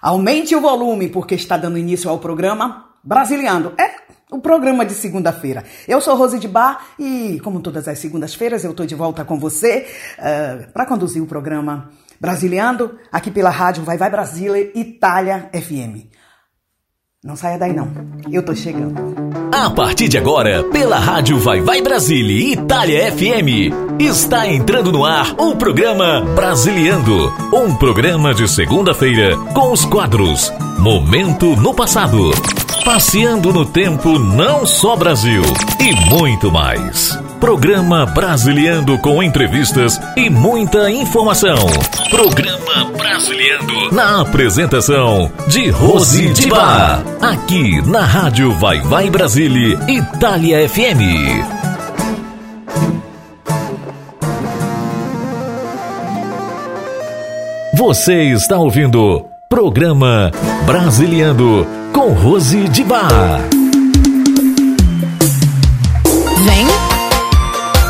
Aumente o volume, porque está dando início ao programa Brasiliando. É o programa de segunda-feira. Eu sou Rose de Bar e, como todas as segundas-feiras, eu estou de volta com você uh, eh, para conduzir o programa Brasiliando aqui pela rádio Vai Vai Brasília Itália FM. Não saia daí não, eu tô chegando. A partir de agora, pela rádio Vai Vai Brasília Itália FM, está entrando no ar o programa Brasiliando, um programa de segunda-feira com os quadros Momento no Passado, Passeando no Tempo Não Só Brasil e muito mais. Programa Brasiliando com entrevistas e muita informação. Programa Brasiliando na apresentação de Rose de Bar. Aqui na Rádio Vai Vai Brasília, Itália FM. Você está ouvindo Programa Brasiliando com Rose de Bar. Vem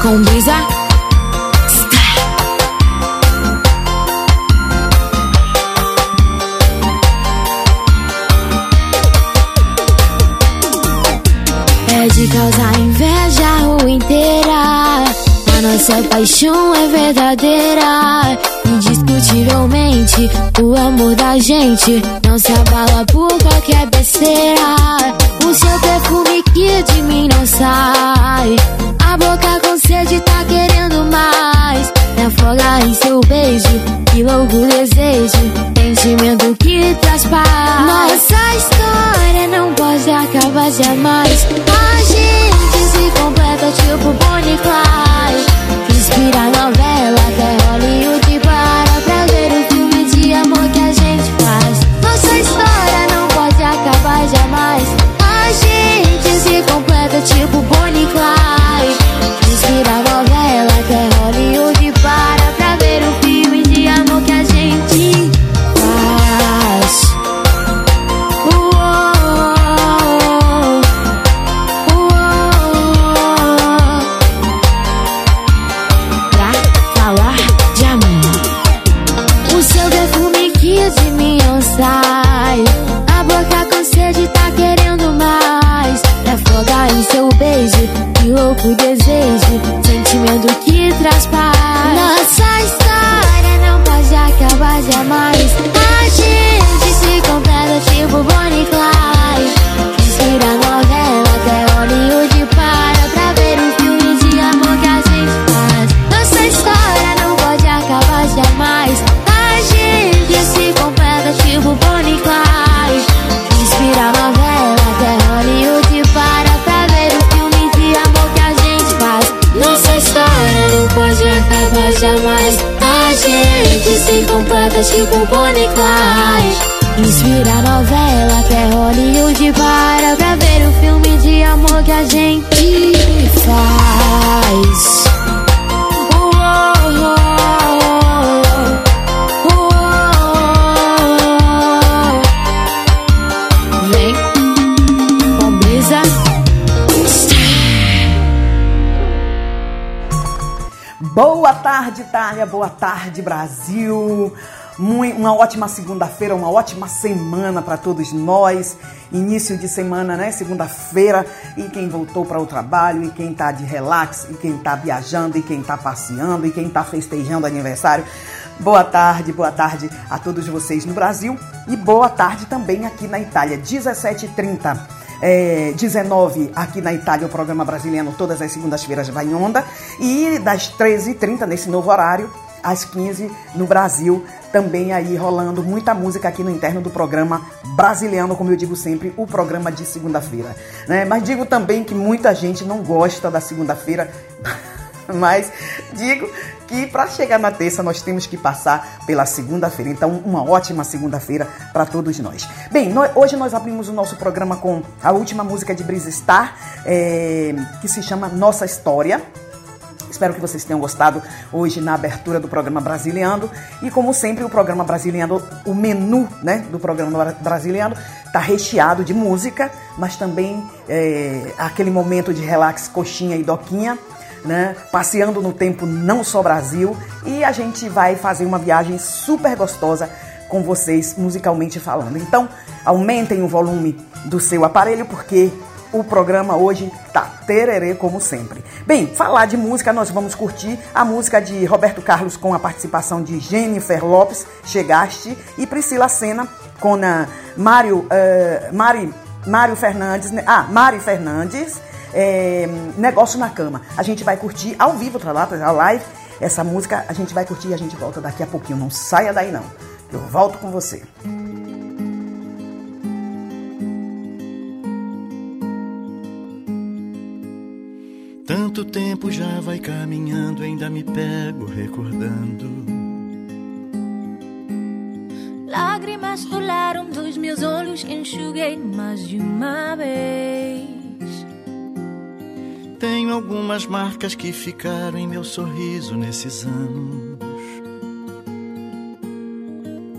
com brisa de causar inveja a rua inteira. A nossa paixão é verdadeira. Indiscutivelmente, o amor da gente não se abala por qualquer besteira. O seu perfume que de mim não sai. A boca com sede tá querendo mais. Me afogar em seu beijo, que louco desejo. Sentimento que traz paz. Nossa história não pode acabar jamais. A gente se completa tipo Bonnie Clyde. Inspira novela até Hollywood tipo Bonnie Clyde. Inspira Clyde. Inspira a novela até Hollywood para pra ver o filme de amor que a gente faz. Boa tarde, Itália. Boa tarde, Brasil. Uma ótima segunda-feira, uma ótima semana para todos nós. Início de semana, né? Segunda-feira. E quem voltou para o trabalho, e quem tá de relax, e quem tá viajando, e quem tá passeando, e quem tá festejando aniversário. Boa tarde, boa tarde a todos vocês no Brasil. E boa tarde também aqui na Itália. 17h30. É, 19 aqui na Itália, o programa brasileiro, todas as segundas-feiras vai em onda. E das 13h30, nesse novo horário, às 15 no Brasil, também aí rolando muita música aqui no interno do programa Brasiliano, como eu digo sempre, o programa de segunda-feira. né? Mas digo também que muita gente não gosta da segunda-feira. Mas digo que para chegar na terça nós temos que passar pela segunda-feira. Então, uma ótima segunda-feira para todos nós. Bem, nó- hoje nós abrimos o nosso programa com a última música de Brisa Star, é, que se chama Nossa História. Espero que vocês tenham gostado hoje na abertura do programa Brasiliano. E como sempre, o programa Brasiliano, o menu né, do programa Bra- Brasiliano está recheado de música, mas também é, aquele momento de relax, coxinha e doquinha. Né, passeando no tempo não só Brasil e a gente vai fazer uma viagem super gostosa com vocês musicalmente falando. Então, aumentem o volume do seu aparelho porque o programa hoje tá tererê como sempre. Bem, falar de música, nós vamos curtir a música de Roberto Carlos com a participação de Jennifer Lopes, Chegaste, e Priscila Senna com a Mário, uh, Mari, Mário Fernandes, né? ah, Mari Fernandes, é, Negócio na Cama. A gente vai curtir ao vivo, tá lá, tá live, essa música, a gente vai curtir e a gente volta daqui a pouquinho. Não saia daí não, eu volto com você. Tanto tempo já vai caminhando, ainda me pego recordando. Lágrimas rolaram dos meus olhos, enxuguei mais de uma vez. Tenho algumas marcas que ficaram em meu sorriso nesses anos.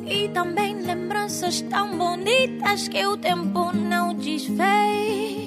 E também lembranças tão bonitas que o tempo não desfez.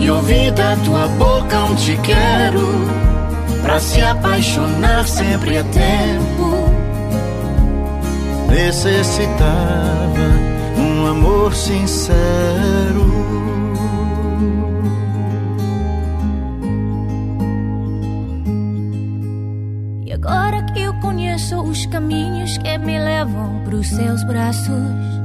e ouvir da tua boca um te quero. Pra se apaixonar sempre é tempo. Necessitava um amor sincero. E agora que eu conheço os caminhos que me levam pros seus braços.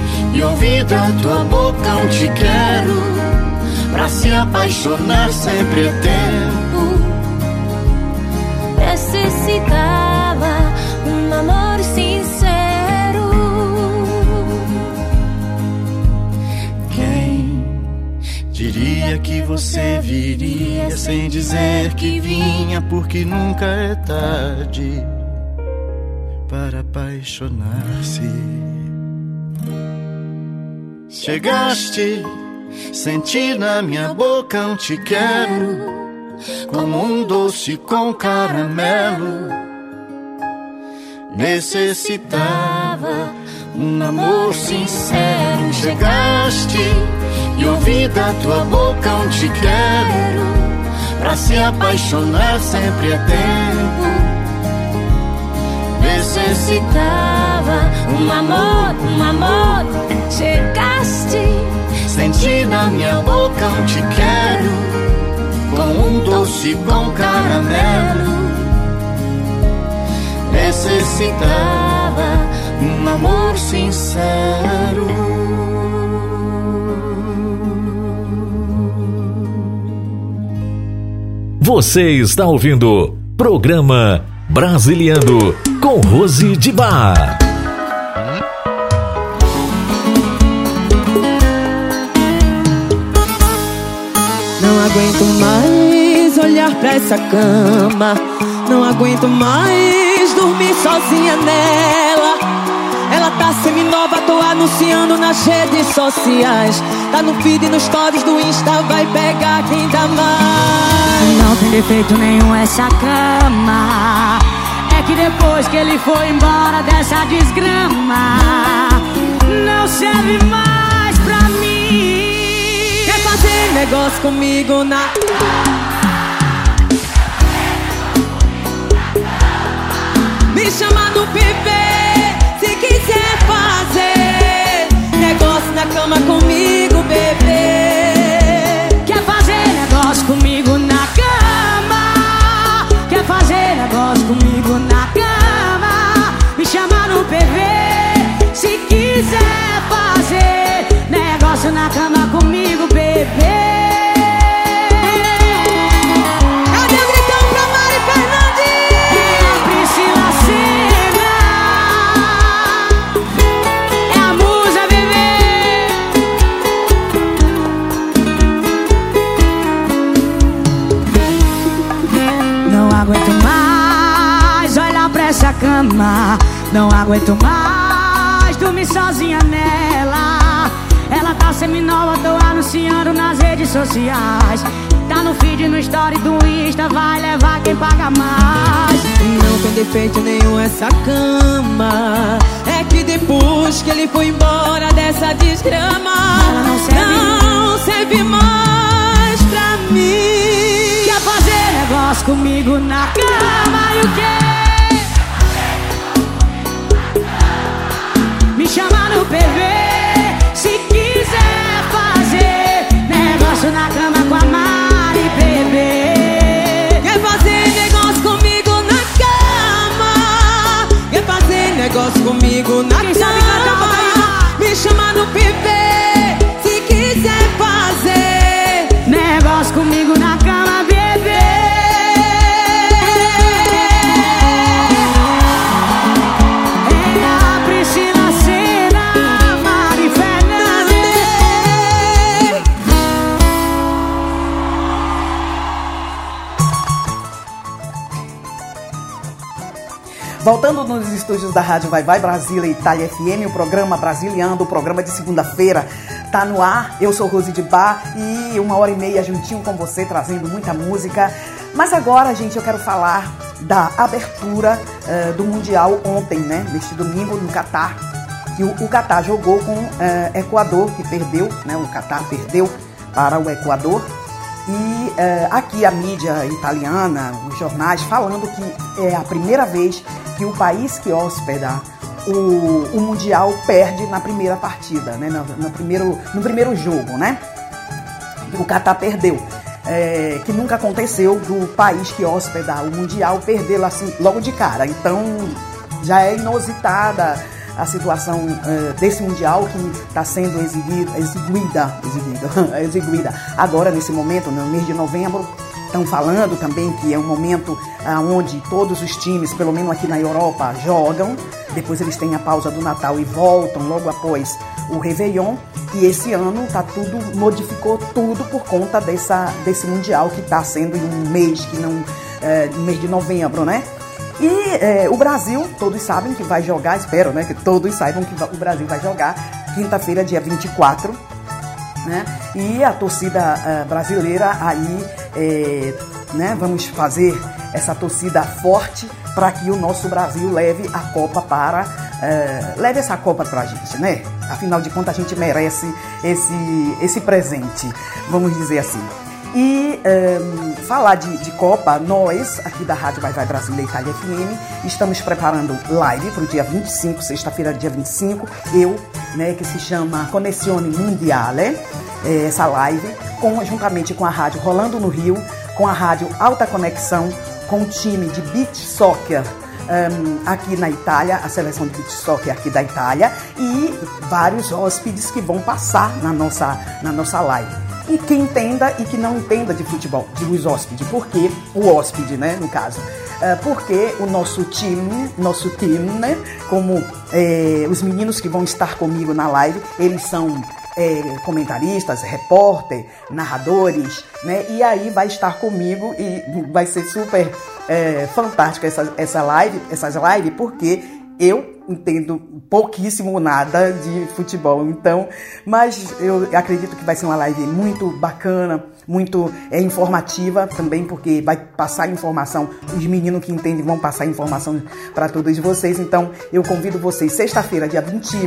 e ouvi da tua boca um te quero, pra se apaixonar sempre é tempo necessitava um amor sincero. Quem diria que você viria sem dizer que vinha, porque nunca é tarde para apaixonar-se. Chegaste, senti na minha boca um te quero como um doce com caramelo. Necessitava um amor sincero. Chegaste e ouvi da tua boca um te quero. Pra se apaixonar sempre é tempo. Necessitava um amor, um amor. Chegaste, senti na minha boca um te quero com um doce com caramelo. Necessitava um amor sincero. Você está ouvindo programa Brasiliano com Rose de Bar. aguento mais olhar pra essa cama. Não aguento mais dormir sozinha nela. Ela tá semi-nova, tô anunciando nas redes sociais. Tá no feed, nos stories do Insta, vai pegar quem dá mais. Não tem defeito nenhum essa cama. Que depois que ele foi embora dessa desgrama, não serve mais pra mim. negócio comigo na. Me chama no PV se quiser fazer negócio na cama comigo, bebê. Quer fazer negócio comigo na cama? Quer fazer negócio comigo se quiser fazer negócio na cama comigo, bebê. Aguento mais olhar pra essa cama. Não aguento mais dormir sozinha nela. Ela tá seminova, tô anunciando nas redes sociais. Tá no feed, no story do Insta, vai levar quem paga mais. Não tem defeito nenhum essa cama. É que depois que ele foi embora dessa desgrama, Ela não serve. não serve mais pra mim. Quer fazer negócio comigo na cama e o quê? Chama no PV se quiser fazer negócio na cama com a Mari, bebê. Quer fazer negócio comigo na cama? Quer fazer negócio comigo na Quem sabe cantar, bota aí. cama? Me chama no PV Voltando nos estúdios da Rádio Vai Vai Brasília Itália FM, o programa Brasiliando, o programa de segunda-feira, tá no ar. Eu sou Rose de Bar e uma hora e meia juntinho com você, trazendo muita música. Mas agora, gente, eu quero falar da abertura eh, do Mundial ontem, né? Neste domingo, no Catar. Que o, Catar jogou com eh, Equador, que perdeu, né? O Catar perdeu para o Equador. E eh, aqui a mídia italiana, os jornais, falando que é a primeira vez que o país que hospeda o, o Mundial perde na primeira partida, né? No, no primeiro, no primeiro jogo, né? O Catar perdeu. É, que nunca aconteceu do país que hospeda o Mundial perdê-lo assim logo de cara. Então já é inusitada a situação eh, desse Mundial que está sendo exiguida, exiguida, exiguida agora nesse momento, no mês de novembro. Estão falando também que é um momento ah, onde todos os times, pelo menos aqui na Europa, jogam. Depois eles têm a pausa do Natal e voltam logo após o Réveillon. E esse ano tá tudo, modificou tudo por conta dessa, desse Mundial que está sendo em um mês que não. É, mês de novembro, né? E é, o Brasil, todos sabem que vai jogar, espero né, que todos saibam que o Brasil vai jogar quinta-feira, dia 24. Né? E a torcida uh, brasileira aí, é, né, vamos fazer essa torcida forte para que o nosso Brasil leve a Copa para. Uh, leve essa Copa para a gente, né? Afinal de contas, a gente merece esse, esse presente, vamos dizer assim. E um, falar de, de, Copa, nós, aqui da Rádio Vai Vai Brasília Itália FM, estamos preparando live para o dia 25, sexta-feira, dia 25. Eu, né, que se chama Connessione Mundiale, é, essa live, com, juntamente com a Rádio Rolando no Rio, com a Rádio Alta Conexão, com o time de Beach Soccer um, aqui na Itália, a seleção de beach soccer aqui da Itália, e vários hóspedes que vão passar na nossa, na nossa live. E que entenda e que não entenda de futebol, digo os hóspedes, porque o hóspede, né, no caso, porque o nosso time, nosso time, né, como eh, os meninos que vão estar comigo na live, eles são eh, comentaristas, repórter, narradores, né, e aí vai estar comigo e vai ser super eh, fantástica essa, essa live, essas lives, porque eu entendo pouquíssimo nada de futebol, então, mas eu acredito que vai ser uma live muito bacana, muito é, informativa também, porque vai passar informação, os meninos que entendem vão passar informação para todos vocês, então eu convido vocês, sexta-feira, dia 20,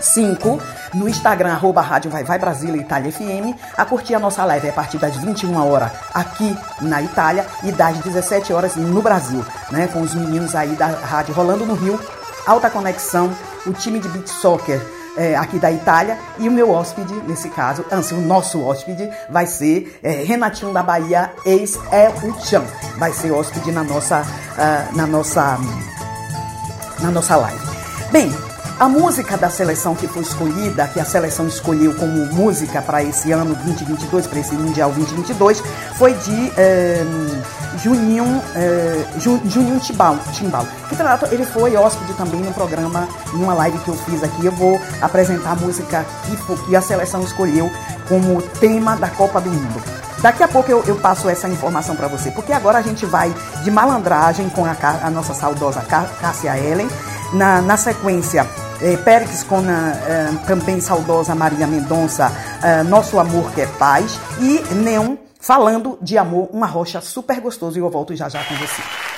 5 no Instagram, arroba Rádio Vai Vai Brasília Itália FM, a curtir a nossa live a partir das 21 horas aqui na Itália e das 17 horas no Brasil, né? Com os meninos aí da rádio Rolando no Rio, Alta Conexão, o time de beat soccer é, aqui da Itália e o meu hóspede, nesse caso, antes, o nosso hóspede vai ser é, Renatinho da Bahia, ex-El Chan. Vai ser hóspede na nossa, uh, na nossa, na nossa live. Bem, a música da seleção que foi escolhida, que a seleção escolheu como música para esse ano 2022, para esse Mundial 2022, foi de eh, Juninho, eh, Juninho Timbal, Timbal. Que trata, ele foi hóspede também no programa, em uma live que eu fiz aqui. Eu vou apresentar a música que, que a seleção escolheu como tema da Copa do Mundo. Daqui a pouco eu, eu passo essa informação para você, porque agora a gente vai de malandragem com a, a nossa saudosa Cássia Ellen. Na, na sequência, eh, Périx com a eh, também saudosa Maria Mendonça, eh, Nosso Amor que é Paz, e Neon falando de amor, uma rocha super gostoso, e eu volto já já com você.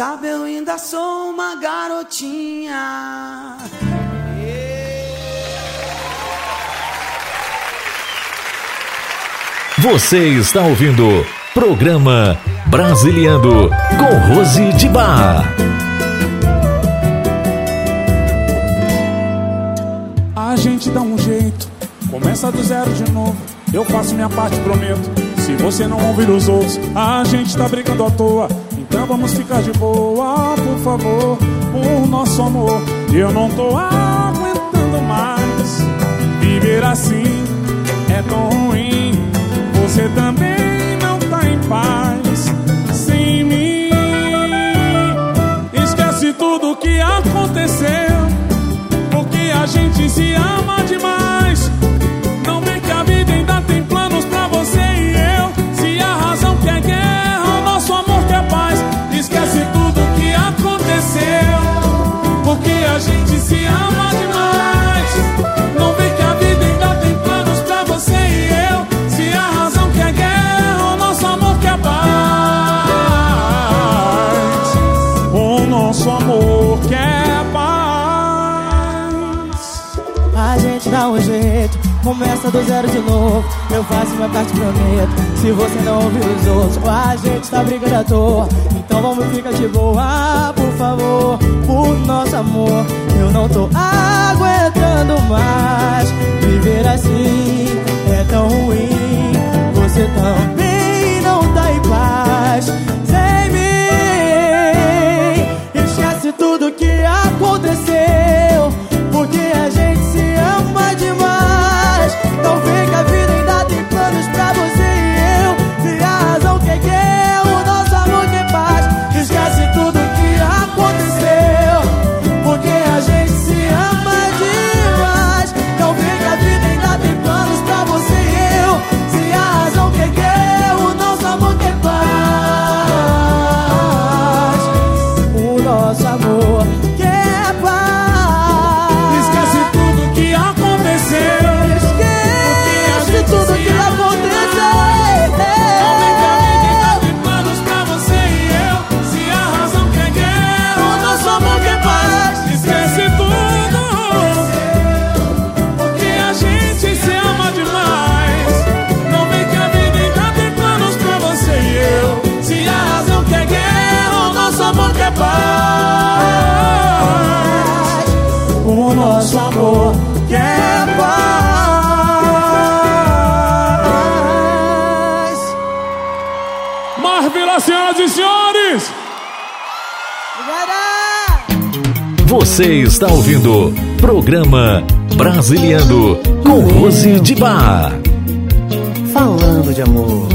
Sabe eu ainda sou uma garotinha. Você está ouvindo programa Brasiliando com Rose de Bar. A gente dá um jeito, começa do zero de novo. Eu faço minha parte, prometo. Se você não ouvir os outros, a gente tá brigando à toa. Vamos ficar de boa, por favor, por nosso amor. Eu não tô aguentando mais viver assim, é tão ruim. Você também não tá em paz sem mim. Esquece tudo que aconteceu, porque a gente se começa do zero de novo. Eu faço minha parte, prometo. Se você não ouvir os outros, a gente tá brigando à toa. Então vamos ficar de boa, por favor, por nosso amor. Eu não tô aguentando mais viver assim, é tão ruim. Você também não tá em paz Você está ouvindo programa Brasiliando com Rose de Bar. Falando de amor.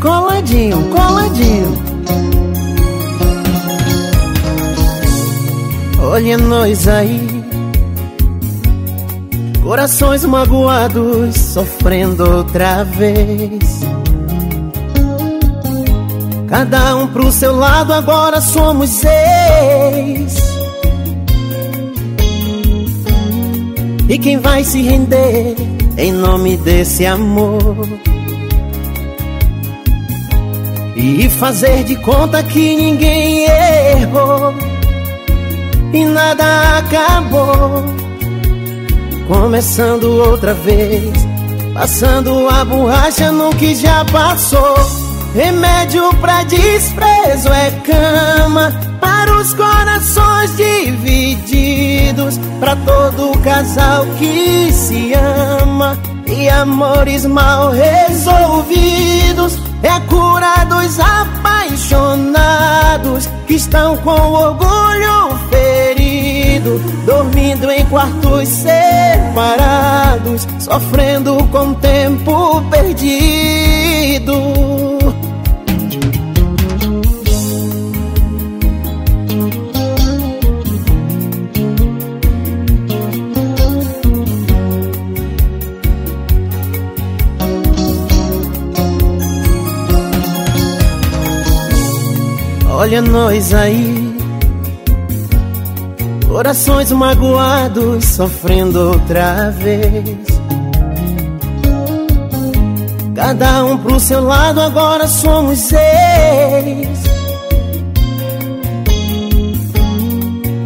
Coladinho, coladinho. Olha nós aí. Corações magoados, sofrendo outra vez. Cada um pro seu lado, agora somos seis. E quem vai se render em nome desse amor? E fazer de conta que ninguém errou e nada acabou. Começando outra vez, passando a borracha no que já passou. Remédio pra desprezo é cama para os corações divididos, pra todo casal que se ama e amores mal resolvidos. É a cura dos apaixonados que estão com orgulho ferido, dormindo em quartos separados, sofrendo com tempo perdido. Olha nós aí, corações magoados, sofrendo outra vez. Cada um pro seu lado, agora somos seis.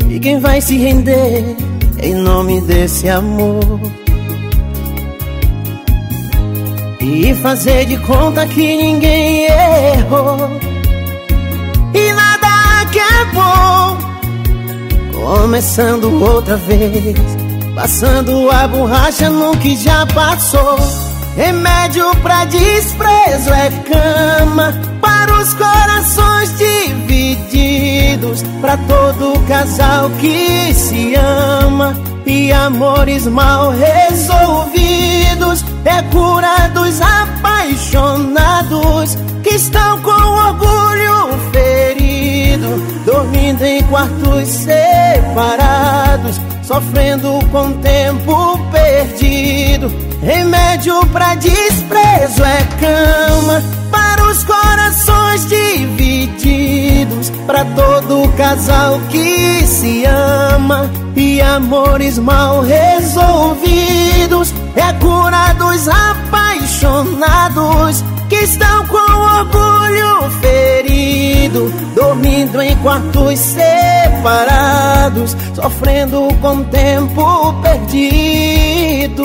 E quem vai se render em nome desse amor? e fazer de conta que ninguém errou. Que é bom, começando outra vez, passando a borracha no que já passou. Remédio pra desprezo é cama para os corações divididos, para todo casal que se ama e amores mal resolvidos. É cura dos apaixonados que estão com orgulho ferido, dormindo em quartos separados, sofrendo com tempo perdido. Remédio pra desprezo é cama para os corações divididos, para todo casal que se ama e amores mal resolvidos. É cura dos apaixonados que estão com orgulho ferido, dormindo em quartos separados, sofrendo com tempo perdido.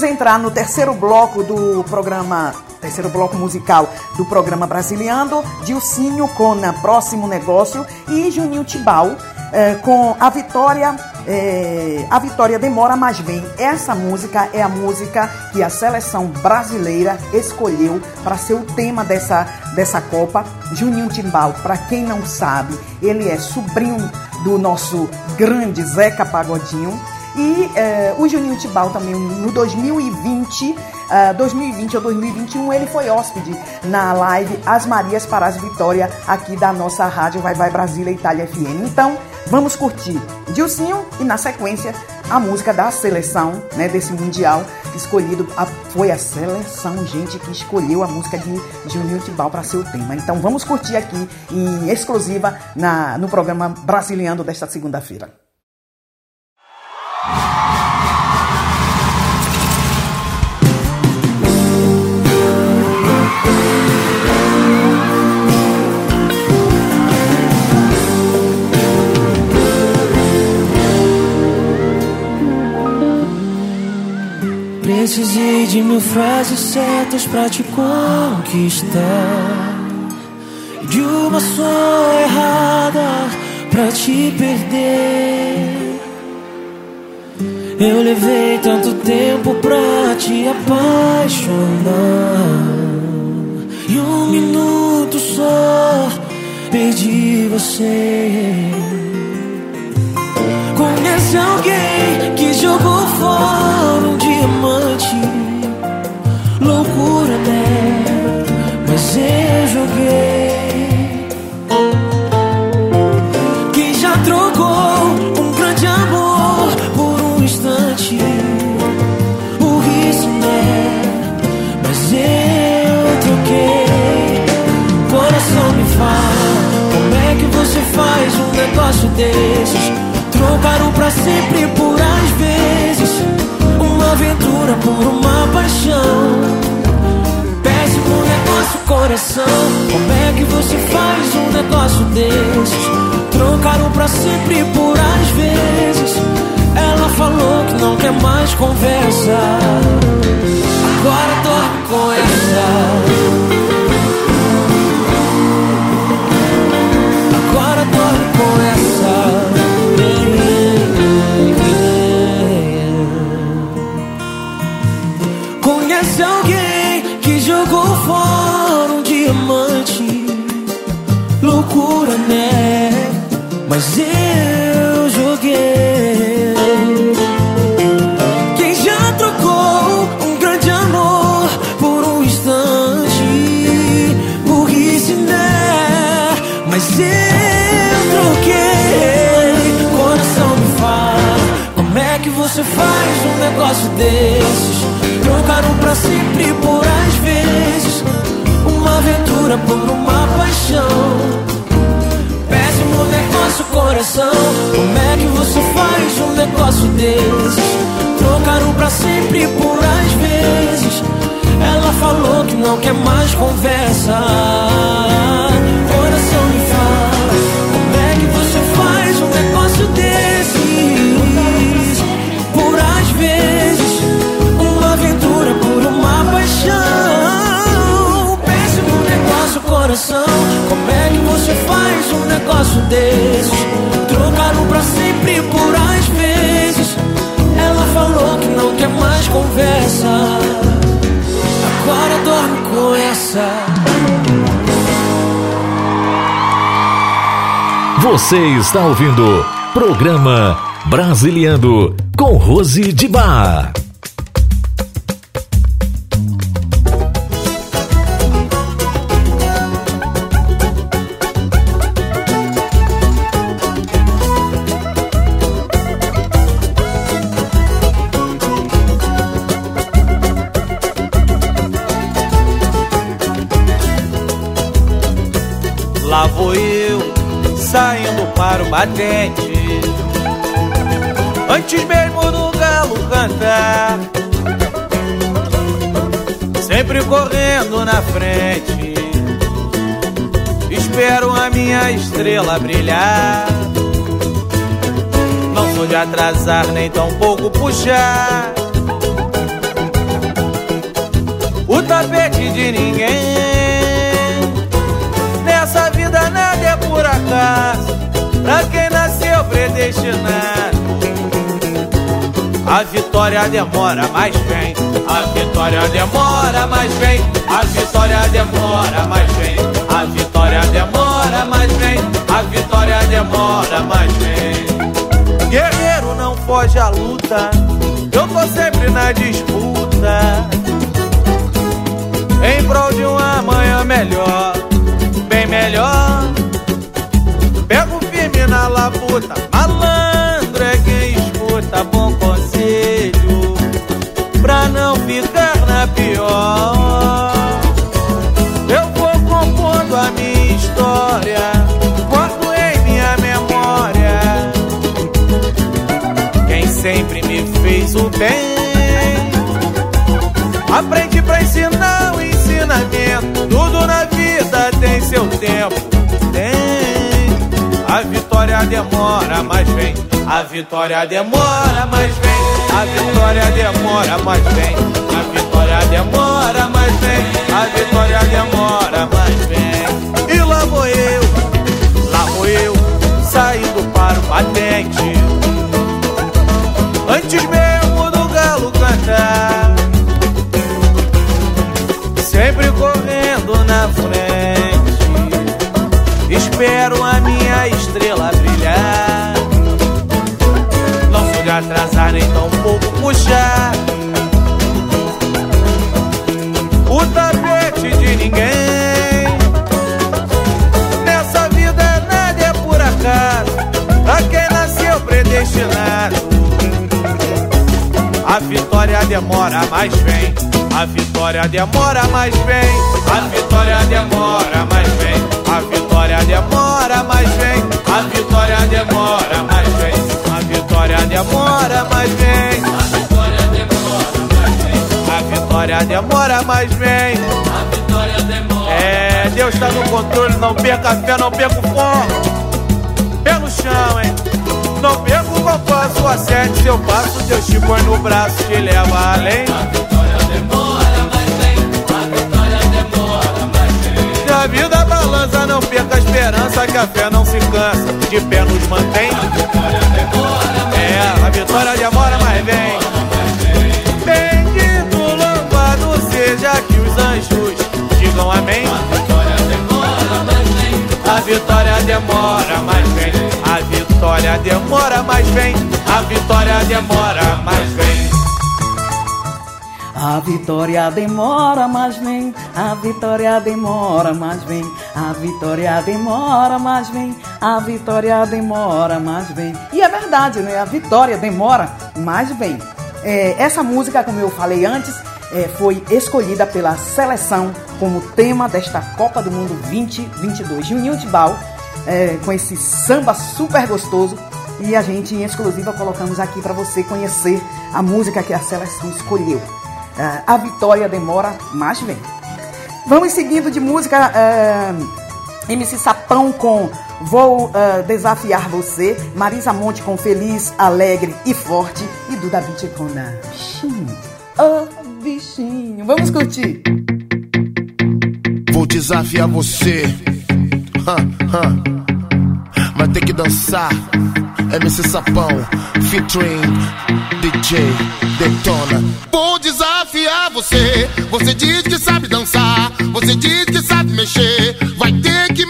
Entrar no terceiro bloco do programa, terceiro bloco musical do programa Brasiliando, Dilcinho com na Próximo Negócio e Juninho Tibau eh, com a Vitória, eh, a Vitória Demora Mas Vem. Essa música é a música que a seleção brasileira escolheu para ser o tema dessa, dessa Copa. Juninho Timbal, para quem não sabe, ele é sobrinho do nosso grande Zeca Pagodinho. E eh, o Juninho Tibal também, no 2020, uh, 2020 ou 2021, ele foi hóspede na live As Marias para as Vitória, aqui da nossa rádio Vai Vai Brasília Itália FM. Então, vamos curtir Dilcinho e, na sequência, a música da seleção, né, desse Mundial escolhido. A, foi a seleção, gente, que escolheu a música de Juninho Tibal para ser o tema. Então, vamos curtir aqui em exclusiva na, no programa Brasiliano desta segunda-feira. Precisei de mil frases certas pra te conquistar. De uma só errada pra te perder. Eu levei tanto tempo pra te apaixonar. E um minuto só perdi você. Conhece alguém que jogou fora diamante? Loucura, né? Mas eu joguei. Quem já trocou um grande amor por um instante? Burrice, né? Mas eu troquei. Coração me fala, como é que você faz um negócio desses? Trocaram pra sempre por aventura por uma paixão. Péssimo negócio, coração. Como é que você faz um negócio desses? Trocaram pra sempre por às vezes. Ela falou que não quer mais conversa Agora dorme com essa Loucura, né? Mas eu joguei. Quem já trocou um grande amor por um instante? Burrice, né? Mas eu troquei. Coração me fala, como é que você faz um negócio desses? Trocaram pra sempre por às vezes Uma aventura por uma paixão coração Como é que você faz um negócio desses? Trocaram pra sempre por às vezes não quer mais conversa. Coração me fala, como é que você faz um negócio desses? Por às vezes, uma aventura por uma paixão. Péssimo negócio, coração. Como é que você faz um negócio desses? Trocaram pra sempre por às vezes. Ela falou que não quer mais conversa. Agora dorme com essa. Você está ouvindo programa Brasiliando com Rose de Bar. Saindo para o batente. Antes mesmo do galo cantar, sempre correndo na frente. Espero a minha estrela brilhar. Não sou de atrasar nem tão pouco puxar o tapete de ninguém. Nessa vida nada é por acaso, predestinado. A vitória demora, mas vem. A vitória demora, mas vem. A vitória demora, mas vem. A vitória demora, mas vem. A vitória demora, mas vem. Guerreiro não foge à luta. Eu tô sempre na disputa. Em prol de um amanhã melhor, bem melhor. Labuta, malandro é quem escuta bom conselho pra não ficar na pior. Eu vou compondo a minha história, guardo em minha memória quem sempre me fez o bem. Aprende pra ensinar o ensinamento. Tudo na vida tem seu tempo. A vitória demora, mas vem. A vitória demora, mas vem. A vitória demora, mas vem. A vitória demora, mas vem. A vitória demora, mas vem. E lá vou eu, lá vou eu, saindo para o batente. Antes mesmo do galo cantar atrasar nem tão pouco puxar o tapete de ninguém. Nessa vida nada é por acaso, pra quem nasceu predestinado. A vitória demora, mas vem. A vitória demora, mas vem. A vitória demora, mas vem. A vitória demora, mas vem. A vitória demora, mas vem. Vitória demora, mas vem. A vitória demora, mas vem. A vitória demora, mas vem. É, Deus está no controle, não perca a fé, não perca o foco. Pé no chão, hein? Não perco o compasso, acerte seu passo, Deus te põe no braço, te leva além. A vitória demora, mas vem. A vitória demora, mas vem. Se a vida balança, não perca a esperança, que a fé não se cansa, de pé nos mantém. A vitória demora, mas vem. Bendito, louvado seja que os anjos digam amém. A vitória demora, mas vem. A vitória demora, mas vem. A vitória demora, mas vem. A vitória demora, mas vem. A vitória demora, mas vem. A vitória demora, mas vem. A vitória demora, mas vem. E é verdade, né? A vitória demora, mas vem. É, essa música, como eu falei antes, é, foi escolhida pela seleção como tema desta Copa do Mundo 2022. Juninho Tibau, é, com esse samba super gostoso. E a gente, em exclusiva, colocamos aqui para você conhecer a música que a seleção escolheu. É, a vitória demora, mas vem. Vamos seguindo de música eh, uh, MC Sapão com Vou uh, Desafiar Você, Marisa Monte com Feliz, Alegre e Forte e Duda Vinci com na Bichinho. Oh, bichinho. Vamos curtir. Vou desafiar você, ha, ha. mas tem que dançar é MC Sapão, featuring DJ Detona. Vou desafiar você. Você diz que sabe dançar, você diz que sabe mexer. Vai ter que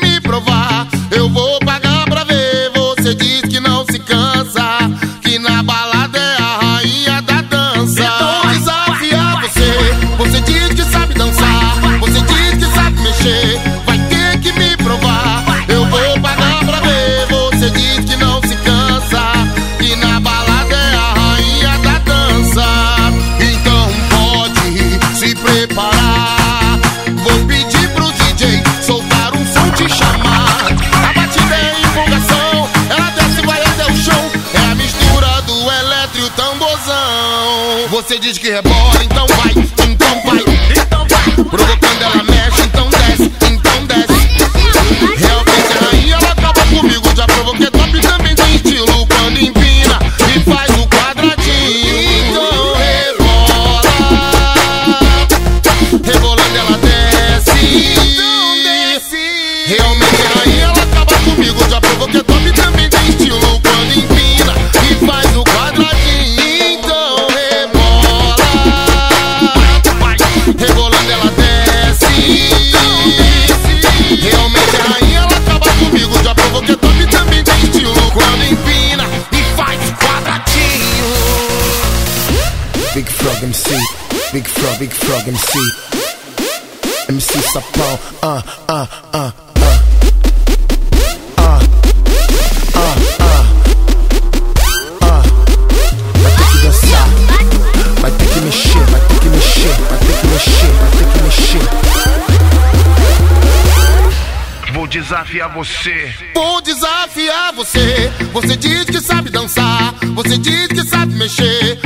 dog, MC. MC Sapão, ah, ah, ah. desafiar você. Vou desafiar você. Você diz que sabe dançar, você diz que sabe mexer.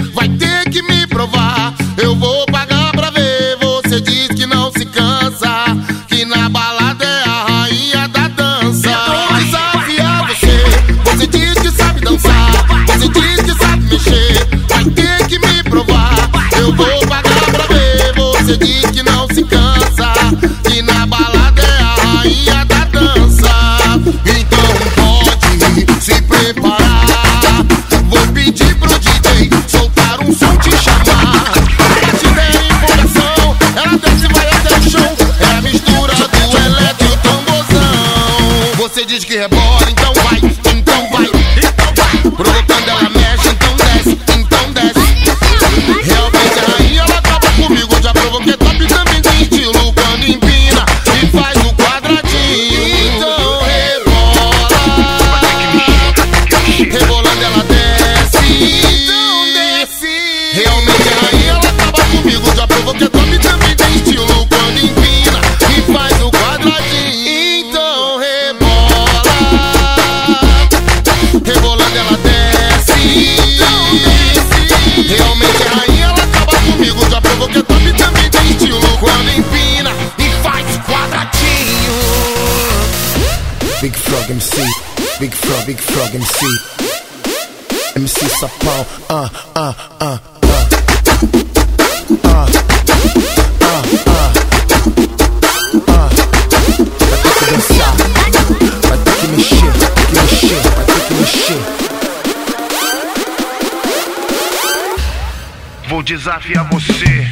MC. MC Sapão, ah, ah, ah, ah. Ah, ah, Vou desafiar você.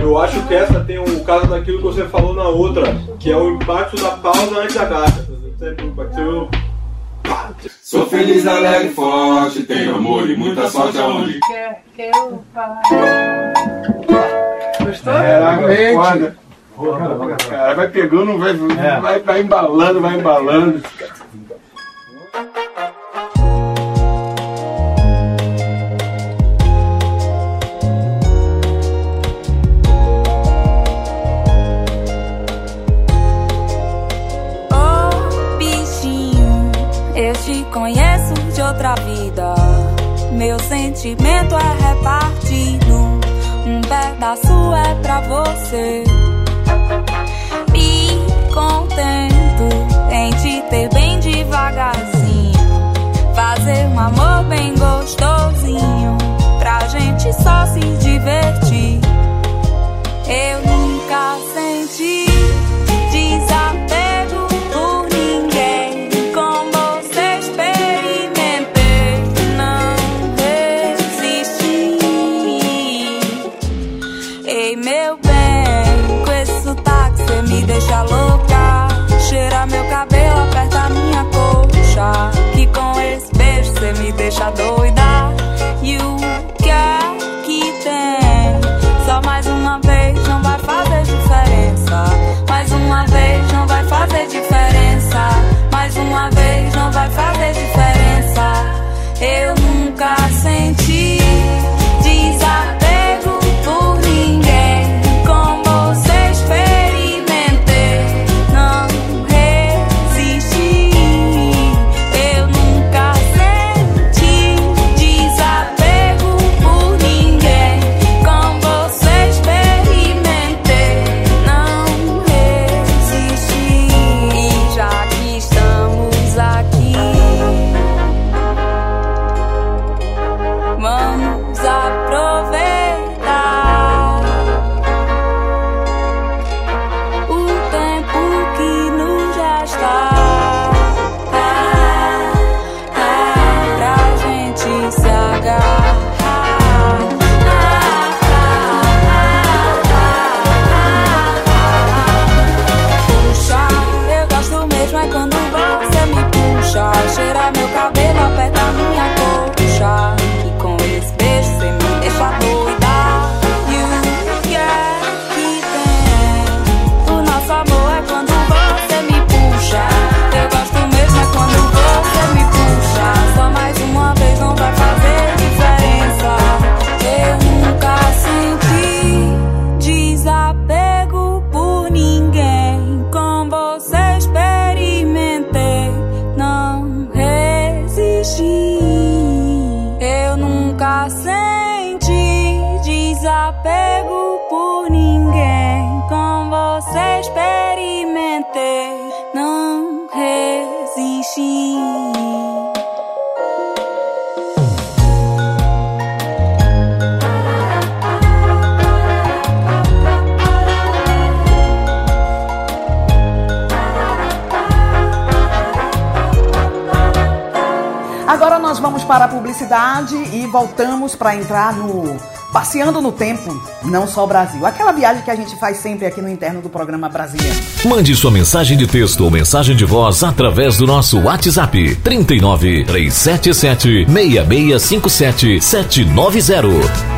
Eu acho que essa tem o caso daquilo que você falou na outra, que é o impacto da pausa antes da data. Sou feliz, alegre, forte, tenho amor e muita sorte aonde quer que eu vá. Gostou? É, vai pegando, vai, vai, vai embalando, vai embalando. outra vida. Meu sentimento é repartido, um pedaço é pra você. Me contento em te ter bem devagarzinho, fazer um amor bem gostosinho, pra gente só se divertir. Eu nunca senti. Voltamos para entrar no Passeando no Tempo, não só o Brasil. Aquela viagem que a gente faz sempre aqui no interno do programa Brasileiro. Mande sua mensagem de texto ou mensagem de voz através do nosso WhatsApp 39 377 6657 790.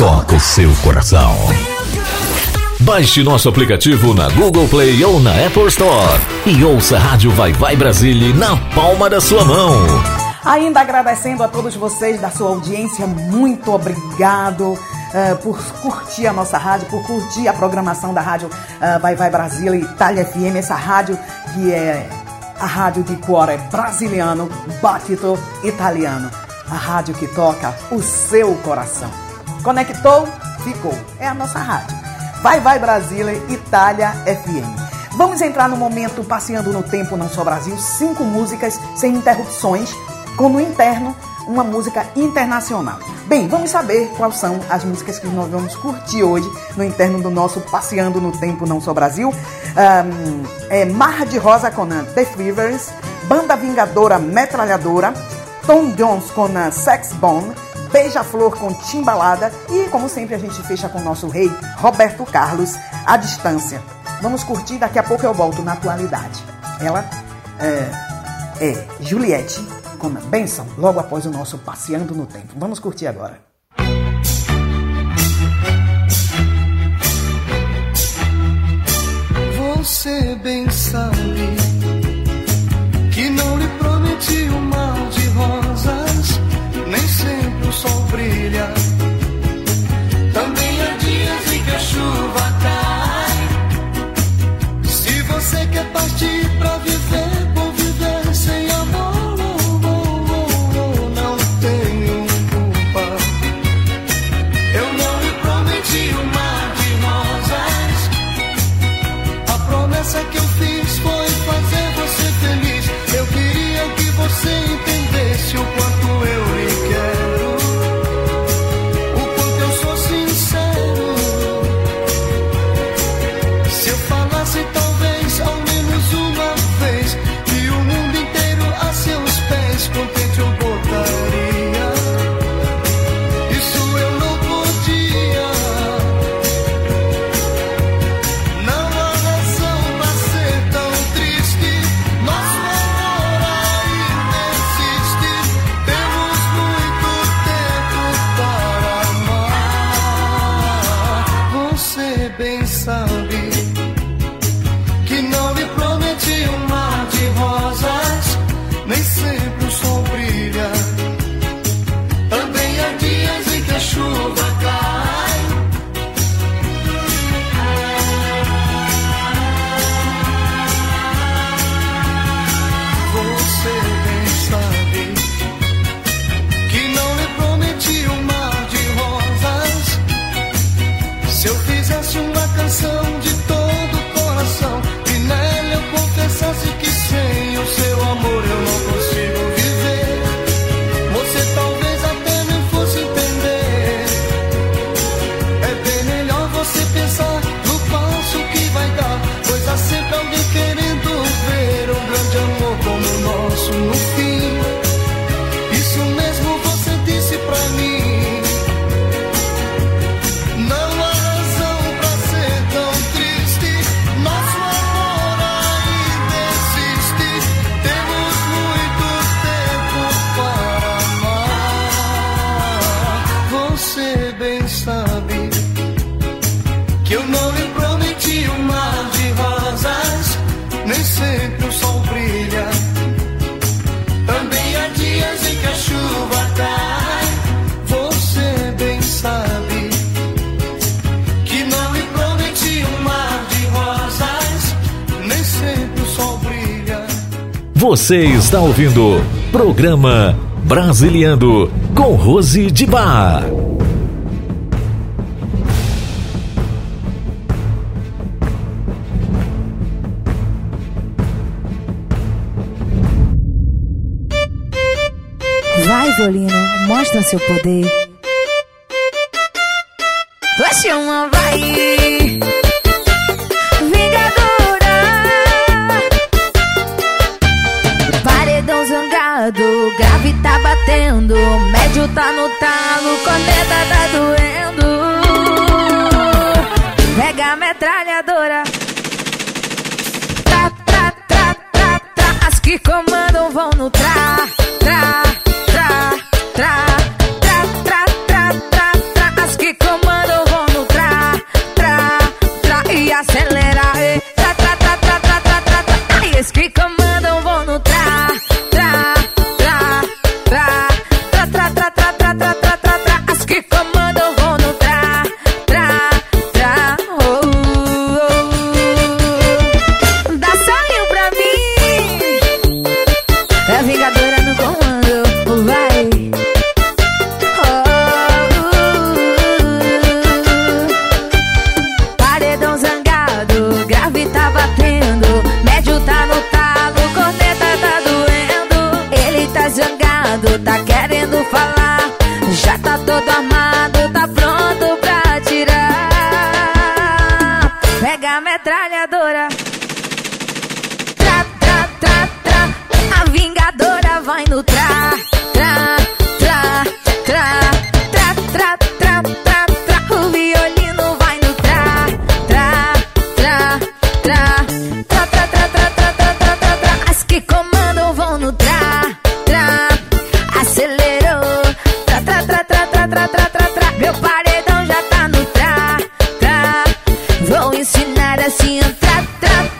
toca o seu coração. Baixe nosso aplicativo na Google Play ou na Apple Store e ouça a Rádio Vai Vai Brasília na palma da sua mão. Ainda agradecendo a todos vocês da sua audiência, muito obrigado. Uh, por curtir a nossa rádio, por curtir a programação da rádio uh, Vai Vai Brasília Itália FM, essa rádio que é a rádio de cuore brasiliano, batito italiano, a rádio que toca o seu coração. Conectou? Ficou. É a nossa rádio. Vai, vai Brasília, Itália FM. Vamos entrar no momento passeando no tempo não só Brasil, cinco músicas sem interrupções, com no interno uma música internacional. Bem, vamos saber quais são as músicas que nós vamos curtir hoje no interno do nosso Passeando no Tempo Não Só Brasil. Um, é de Rosa com The Fevers, Banda Vingadora Metralhadora, Tom Jones com Sex Bomb, Beija-Flor com Timbalada e, como sempre, a gente fecha com o nosso rei Roberto Carlos, à distância. Vamos curtir, daqui a pouco eu volto na atualidade. Ela é, é Juliette com Benção, logo após o nosso Passeando no Tempo. Vamos curtir agora. Você bem sabe chuva cai. Se você quer partir Você está ouvindo Programa Brasiliano com Rose de Bar. Vai, violino, mostra seu poder mío, tra, tra,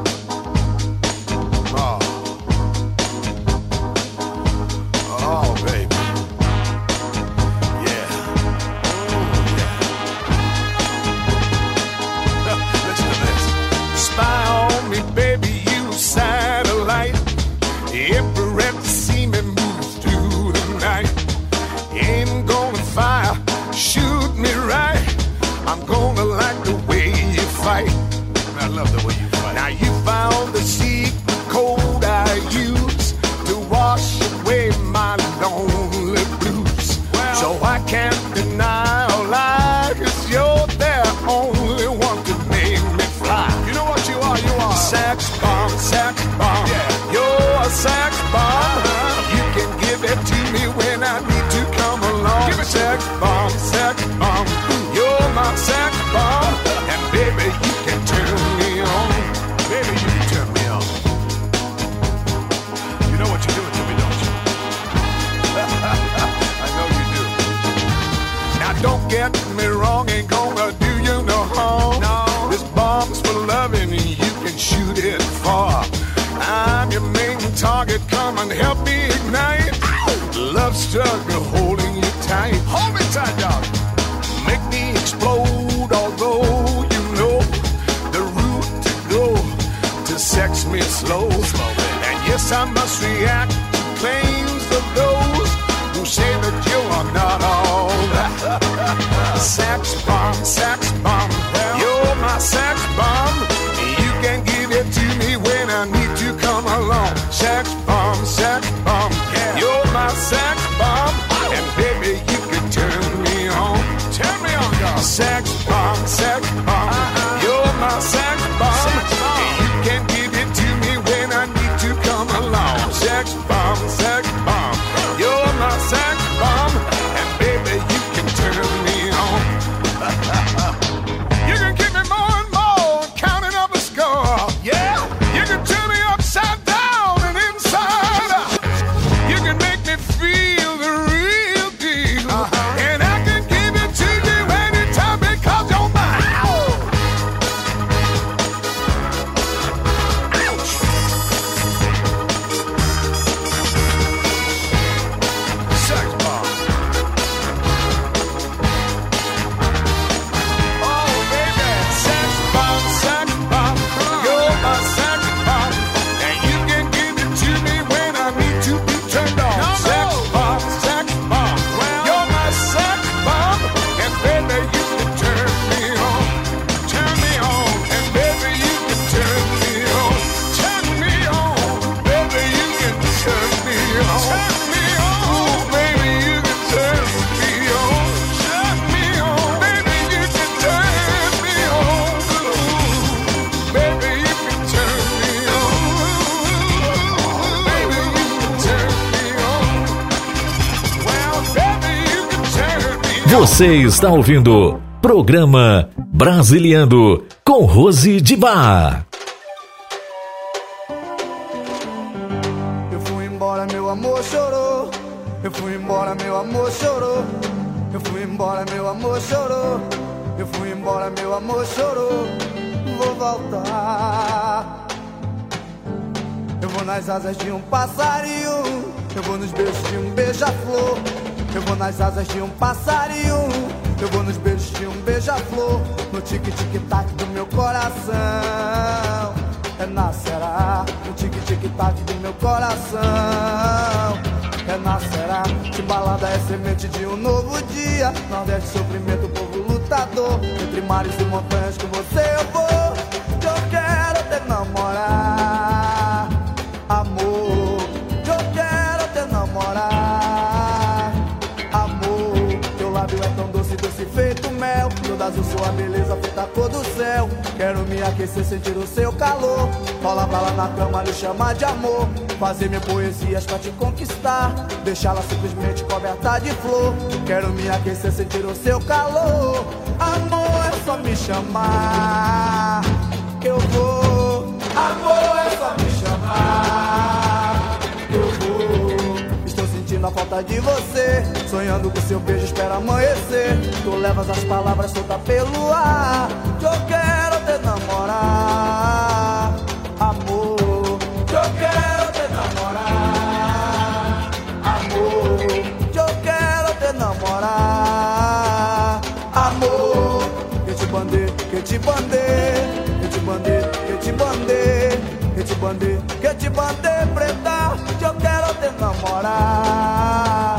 Você está ouvindo programa Brasiliando com Rose de Bar. Eu fui embora, meu amor chorou. Eu fui embora, meu amor chorou. Eu fui embora, meu amor chorou. Eu fui embora, meu amor chorou. Vou voltar. Eu vou nas asas de um passarinho. Eu vou nos beijos de um beija-flor. Eu vou nas asas de um passarinho. Eu vou nos beijos de um beija-flor. No tique-tique-tac do meu coração. É nascerá. No tique-tique-tac do meu coração. É nascerá. Que balada é semente de um novo dia. Nordeste, sofrimento, povo lutador. Entre mares e montanhas com você eu vou. Azul sua beleza feita cor do céu. Quero me aquecer, sentir o seu calor. Rola lá na cama, lhe chamar de amor. Fazer minhas poesias pra te conquistar. Deixá-la simplesmente coberta de flor. Quero me aquecer, sentir o seu calor. Amor, é só me chamar. Eu vou. Sentindo a falta de você. Sonhando com seu beijo, espera amanhecer. Tu levas as palavras soltas pelo ar. Que eu quero te namorar. Amor, que eu quero te namorar. Amor, que eu quero te namorar. Amor, que te bandei, que te bandei, que te bandei, que te bandei, que te bandei, que te bandei, preta, que eu quero morar.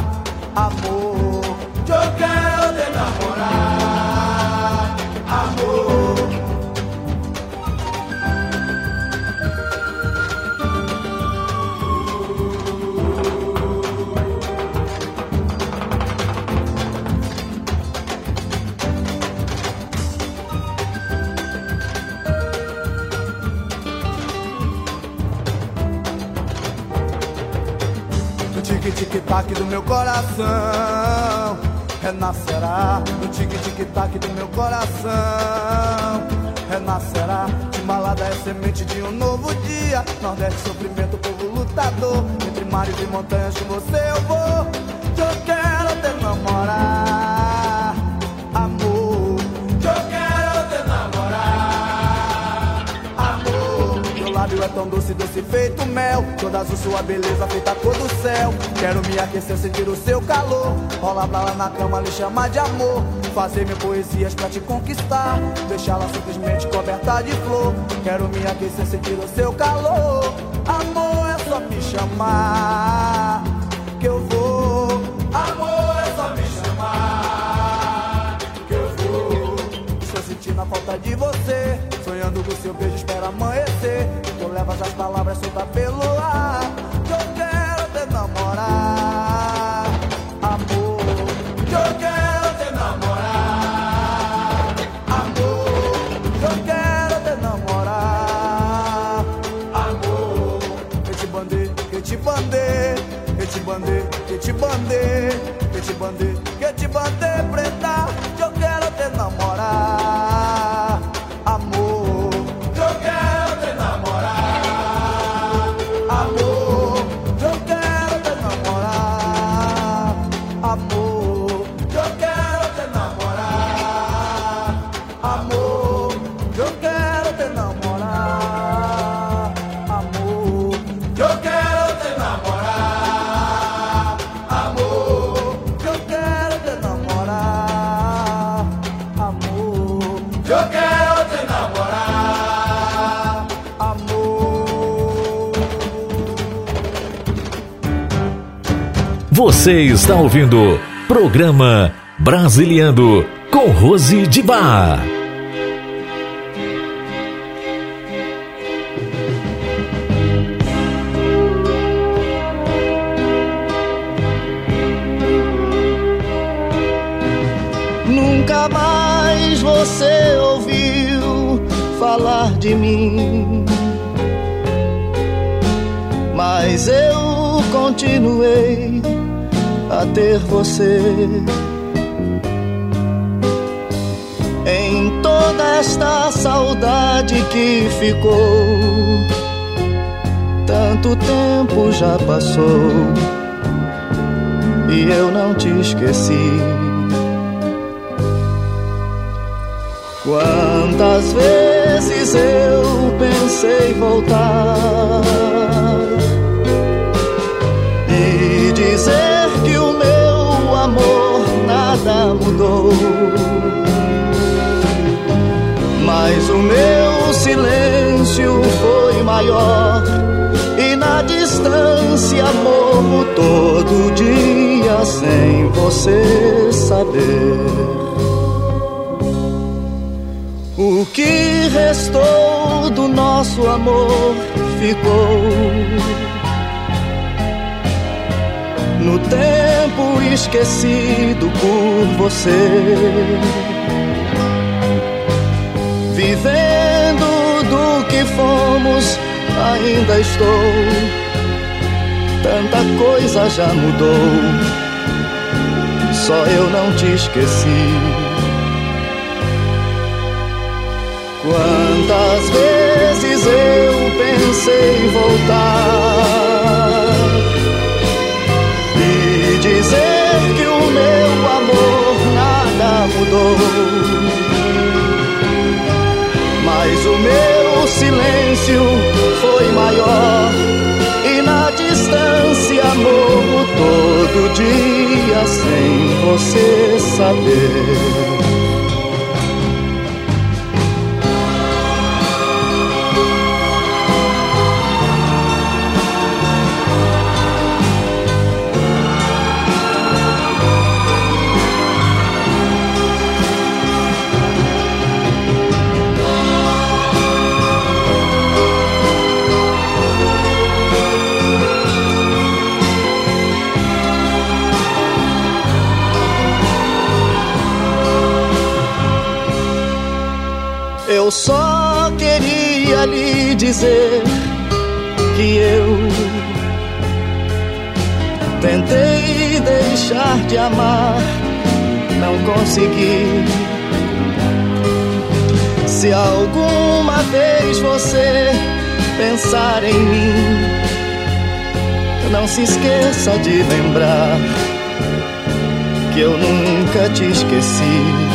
Tique-tique-tac do meu coração. Renascerá No tique-tique-tac do meu coração. Renascerá Timbalada é semente de um novo dia. Nordeste, sofrimento, povo lutador. Entre mares e montanhas com você eu vou. Eu quero te namorar tão doce, doce feito mel. Toda azul sua beleza feita a cor do céu. Quero me aquecer, sentir o seu calor. Rola pra lá na cama, lhe chamar de amor. Fazer mil poesias pra te conquistar. Deixá-la simplesmente coberta de flor. Quero me aquecer, sentir o seu calor. Amor, é só me chamar Que eu vou. Amor, é só me chamar Que eu vou. Estou sentindo a falta de você Sonhando com seu beijo, espera amanhecer. Tu levas as palavras soltas pelo ar. Que eu quero te namorar. Amor Que eu quero te namorar. Amor Que eu quero te namorar. Amor Que te bandei, que te bandei Que te bandei, que te bandei te bandei, Você está ouvindo programa Brasiliando com Rose de Bar. Nunca mais você ouviu falar de mim. Mas eu continuei ter você. toda esta saudade que ficou. Tanto tempo já passou e eu não te esqueci. Quantas vezes eu pensei voltar Mas o meu silêncio foi maior e na distância morro todo dia sem você saber. O que restou do nosso amor ficou no tempo esquecido por você. Vivendo do que fomos, ainda estou. Tanta coisa já mudou, só eu não te esqueci. Quantas vezes eu pensei voltar mudou, mas o meu silêncio foi maior e na distância morro todo dia sem você saber. Só queria lhe dizer que eu tentei deixar de amar, não consegui. Se alguma vez você pensar em mim, não se esqueça de lembrar que eu nunca te esqueci.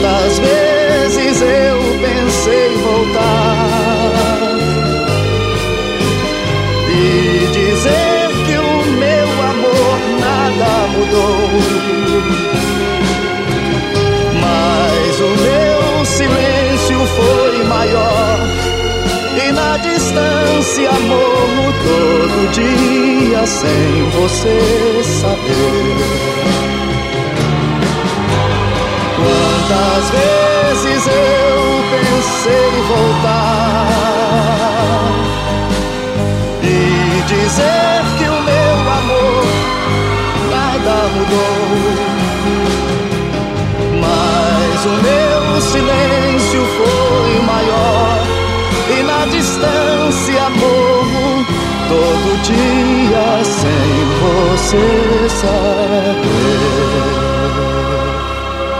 Quantas vezes eu pensei voltar e dizer que o meu amor nada mudou, mas o meu silêncio foi maior e na distância morro todo dia sem você saber. Quantas vezes eu pensei voltar e dizer que o meu amor nada mudou, mas o meu silêncio foi maior e na distância morro todo dia sem você saber.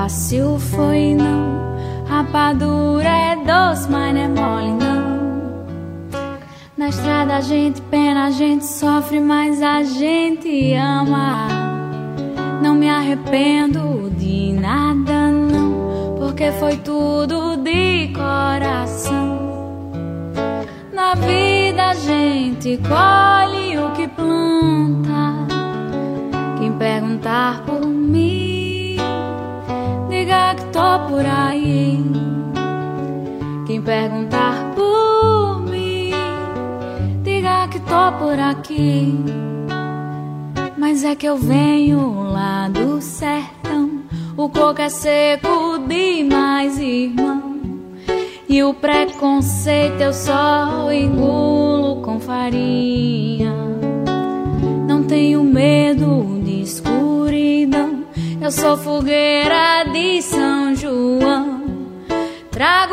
Fácil, foi não. Rapadura é doce, mas não é mole não. Na estrada a gente pena, a gente sofre, mas a gente ama. Não me arrependo de nada, não, porque foi tudo de coração. Na vida a gente colhe por aí. Quem perguntar por mim, diga que tô por aqui. Mas é que eu venho lá do sertão. O coco é seco demais, irmão. E o preconceito eu só engulo com farinha. Não tenho medo. Eu sou fogueira de São João. Trago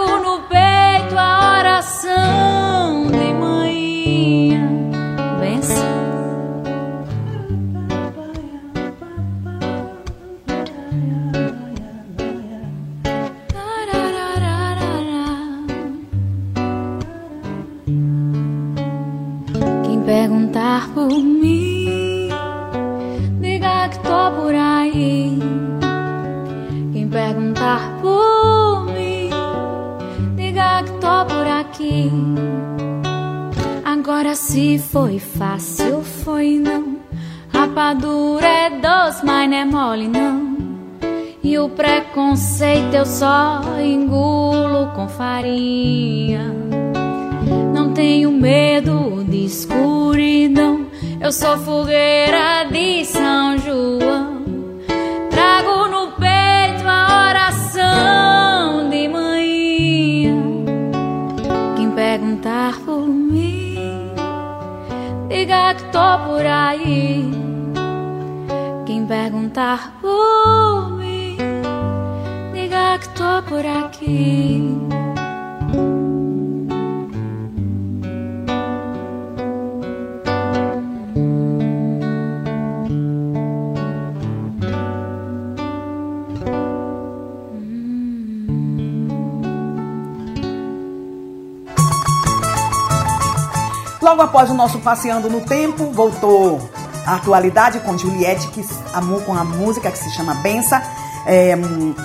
Passeando no Tempo, voltou a atualidade com Juliette, que amou com a música que se chama Bença, é,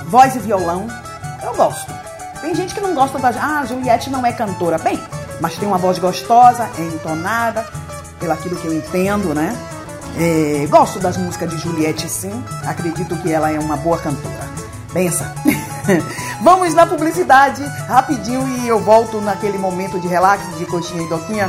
voz e violão. Eu gosto. Tem gente que não gosta da. Ah, Juliette não é cantora. Bem, mas tem uma voz gostosa, é entonada, pelo aquilo que eu entendo, né? É, gosto das músicas de Juliette, sim. Acredito que ela é uma boa cantora. Bença. Vamos na publicidade rapidinho e eu volto naquele momento de relax, de coxinha e doquinha.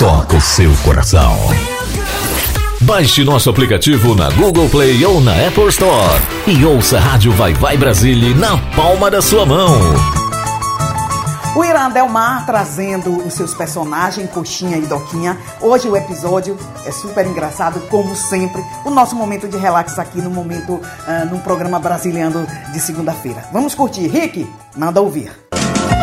toca o seu coração. Baixe nosso aplicativo na Google Play ou na Apple Store e ouça a Rádio Vai Vai Brasília na palma da sua mão. O Irã Delmar trazendo os seus personagens, Coxinha e Doquinha. Hoje o episódio é super engraçado, como sempre. O nosso momento de relax aqui no momento, uh, no programa brasileiro de segunda-feira. Vamos curtir. Rick, manda ouvir.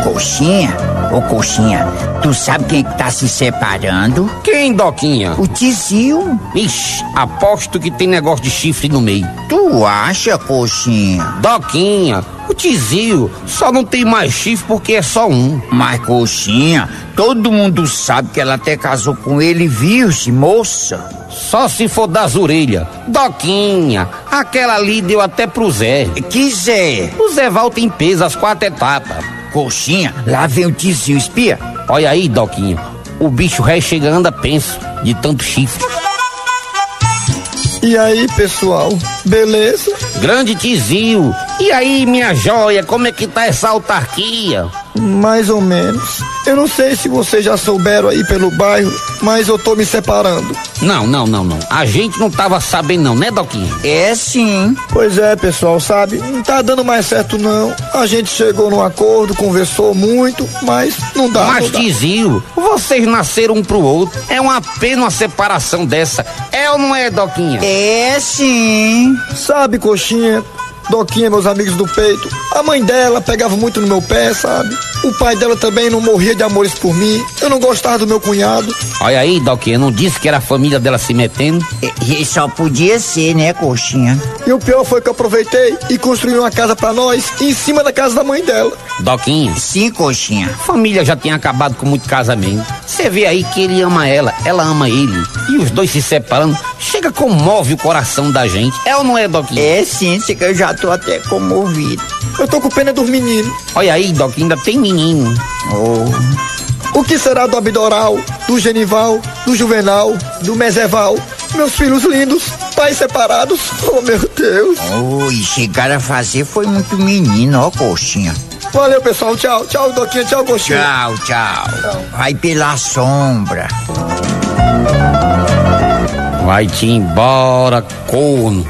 Coxinha? Ô coxinha, tu sabe quem que tá se separando? Quem, Doquinha? O tizio. Ixi, aposto que tem negócio de chifre no meio. Tu acha, coxinha? Doquinha, o tizio só não tem mais chifre porque é só um. Mas, coxinha, todo mundo sabe que ela até casou com ele, viu-se, moça? Só se for das orelhas. Doquinha, aquela ali deu até pro Zé. Que Zé? O Zé volta em peso as quatro etapas. Coxinha, lá vem o tizio espia. Olha aí, Doquinha. O bicho ré chega anda penso, de tanto chifre. E aí, pessoal, beleza? Grande tizio. E aí, minha joia, como é que tá essa autarquia? Mais ou menos. Eu não sei se vocês já souberam aí pelo bairro, mas eu tô me separando. Não, não, não, não. A gente não tava sabendo não, né, Doquinha? É sim. Pois é, pessoal, sabe? Não tá dando mais certo não. A gente chegou num acordo, conversou muito, mas não dá. Mas, não dá. tizio, vocês nasceram um pro outro. É uma pena uma separação dessa. É ou não é, Doquinha? É sim. Sabe, coxinha, Doquinha, meus amigos do peito. A mãe dela pegava muito no meu pé, sabe? O pai dela também não morria de amores por mim. Eu não gostava do meu cunhado. Olha aí, Doquinha, não disse que era a família dela se metendo? E, e só podia ser, né, coxinha? E o pior foi que eu aproveitei e construí uma casa pra nós em cima da casa da mãe dela. Doquinha? Sim, coxinha. A família já tinha acabado com muito casamento. Você vê aí que ele ama ela, ela ama ele. E os dois se separando, chega comove o coração da gente. É ou não é, Doquinha? É sim, que eu já tô até comovido. Eu tô com pena dos meninos. Olha aí, Doquinha, ainda tem menino. Oh. O que será do Abdoral, do Genival, do Juvenal, do Meseval? Meus filhos lindos, pais separados. Oh, meu Deus. Oh, e chegaram a fazer foi muito menino, ó, coxinha. Valeu, pessoal. Tchau. Tchau, Doquinha. Tchau, coxinha. Tchau, tchau. Vai pela sombra. Vai-te embora, corno.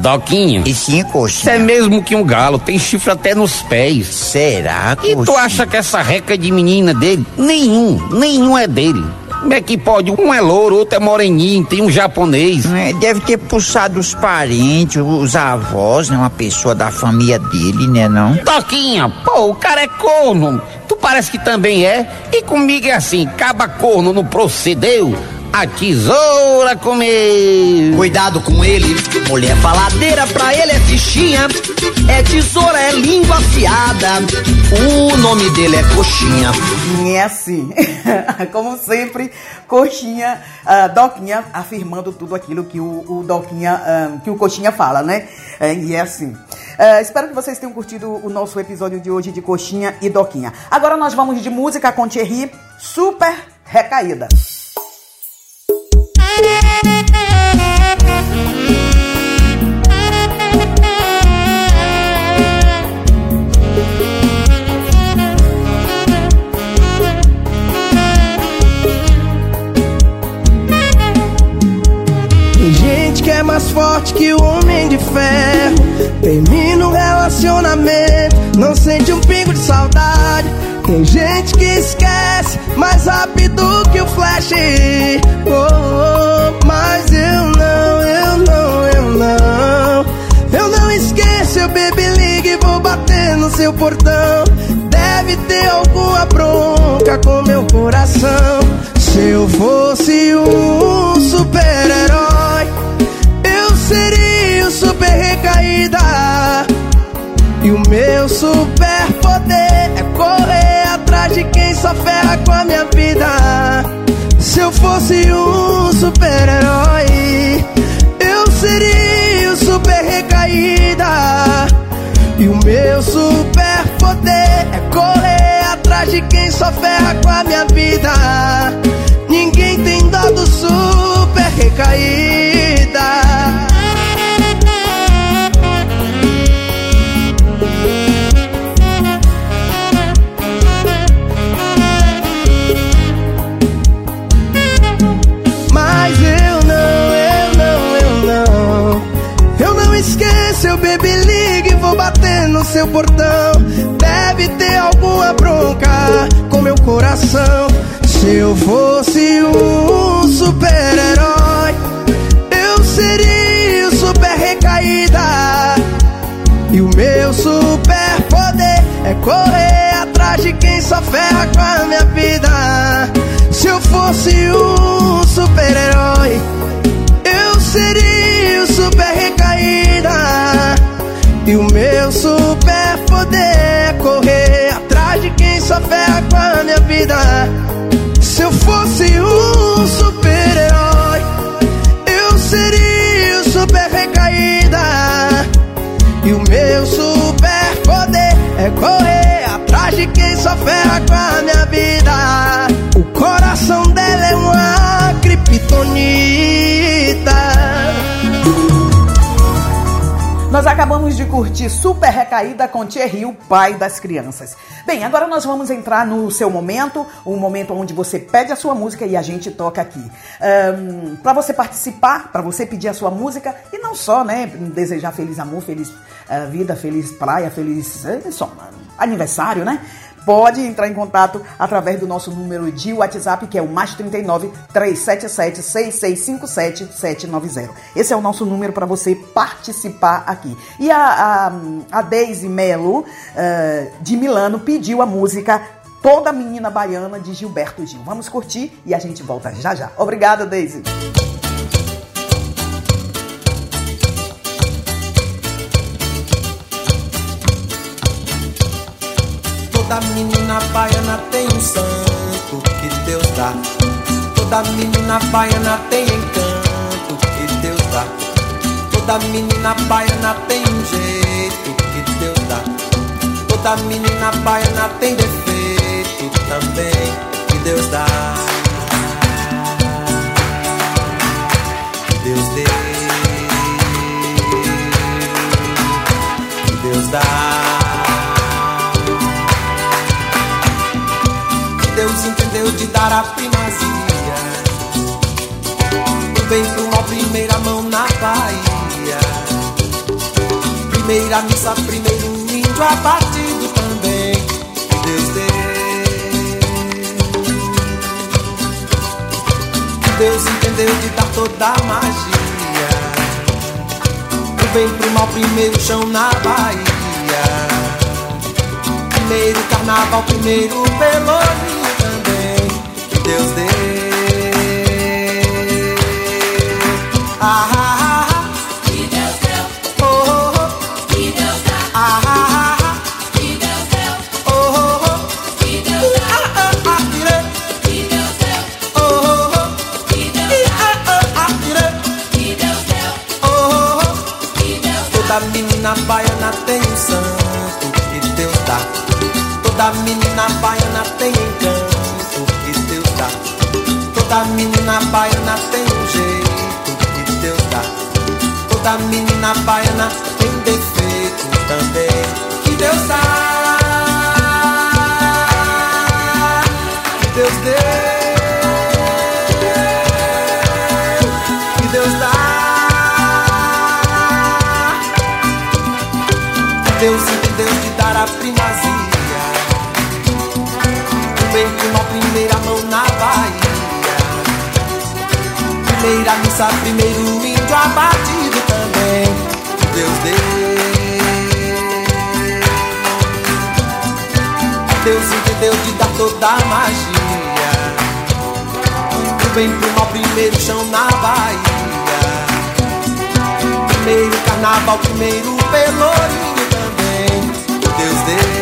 Doquinha. E sim, coxinha. Você é mesmo que um galo, tem chifre até nos pés. Será, E tu coxinha? acha que essa reca de menina dele? Nenhum, nenhum é dele. Como é que pode? Um é louro, outro é moreninho, tem um japonês. É, deve ter pulsado os parentes, os avós, né? Uma pessoa da família dele, né, não? Toquinha, pô, o cara é corno. Tu parece que também é. E comigo é assim, caba corno não procedeu. A tesoura comeu. Cuidado com ele, mulher faladeira pra ele é fichinha. É tesoura, é língua afiada. O nome dele é coxinha. É assim, como sempre, Coxinha, ah, Doquinha afirmando tudo aquilo que o, o Doquinha, ah, que o Coxinha fala, né? É, e é assim. Ah, espero que vocês tenham curtido o nosso episódio de hoje de Coxinha e Doquinha. Agora nós vamos de música com Thierry, super recaída. Forte que o homem de ferro. Termina o relacionamento, não sente um pingo de saudade. Tem gente que esquece mais rápido que o flash. Oh, oh, mas eu não, eu não, eu não. Eu não esqueço, eu baby ligue e vou bater no seu portão. Deve ter alguma bronca com meu coração. Se eu fosse um super-herói, seria super recaída. E o meu super poder é correr atrás de quem só ferra com a minha vida. Se eu fosse um super-herói, eu seria super recaída. E o meu super poder é correr atrás de quem só ferra com a minha vida. Ninguém tem dó do super recaída. Seu portão. Deve ter alguma bronca com meu coração. Se eu fosse um super-herói, eu seria o super recaída. E o meu super poder é correr atrás de quem só ferra com a minha vida. Se eu fosse um super-herói, eu seria o super recaída. E o meu super poder é correr atrás de quem só ferra com a minha vida. Se eu fosse um super-herói, eu seria o super recaída. E o meu super poder é correr atrás de quem só ferra com a minha vida. O coração dela é uma criptonita. Nós acabamos de curtir Super Recaída com Thierry, o pai das crianças. Bem, agora nós vamos entrar no seu momento, o momento onde você pede a sua música e a gente toca aqui. Um, para você participar, para você pedir a sua música e não só, né, desejar feliz amor, feliz uh, vida, feliz praia, feliz uh, só, aniversário, né? Pode entrar em contato através do nosso número de WhatsApp, que é o mais 39 377 6657 790. Esse é o nosso número para você participar aqui. E a, a, a Deise Melo, uh, de Milano, pediu a música Toda Menina Baiana, de Gilberto Gil. Vamos curtir e a gente volta já já. Obrigada, Deise. Toda menina baiana tem um santo que Deus dá. Toda menina baiana tem encanto que Deus dá. Toda menina baiana tem um jeito que Deus dá. Toda menina baiana tem defeito também que Deus dá. Deus dê. Deus dá. Deus entendeu de dar a primazia. Do bem pro mal, primeira mão na Bahia. Primeira missa, primeiro índio abatido também. Deus deu Deus entendeu de dar toda a magia. Do bem pro mal, primeiro chão na Bahia. Primeiro carnaval, primeiro pelourinho Deus dê. Ah, ah, ah, que Deus deu. Oh, oh, oh. Que Deus dá. Ah, ah, ah, que Deus deu. oh, oh, oh. Que Deus dá. Ah, ah, ah, tirei. Que Deus deu. Oh, oh, oh. Que Deus dá. ah, ah, ah, tirei. Que Deus deu. Oh, oh, oh. Que Deus dá. Toda menina baiana tem um santo que Deus dá. Toda menina baiana tem Toda menina baiana tem um jeito que Deus dá. Toda menina baiana tem defeito também que Deus dá. Que Deus deu. Deus dá. Deus Primeira missa, primeiro índio abatido também. Deus deu Deus entendeu de dar toda a magia. Do bem pro mal, primeiro chão na Bahia. Primeiro carnaval, primeiro pelourinho também. Deus deu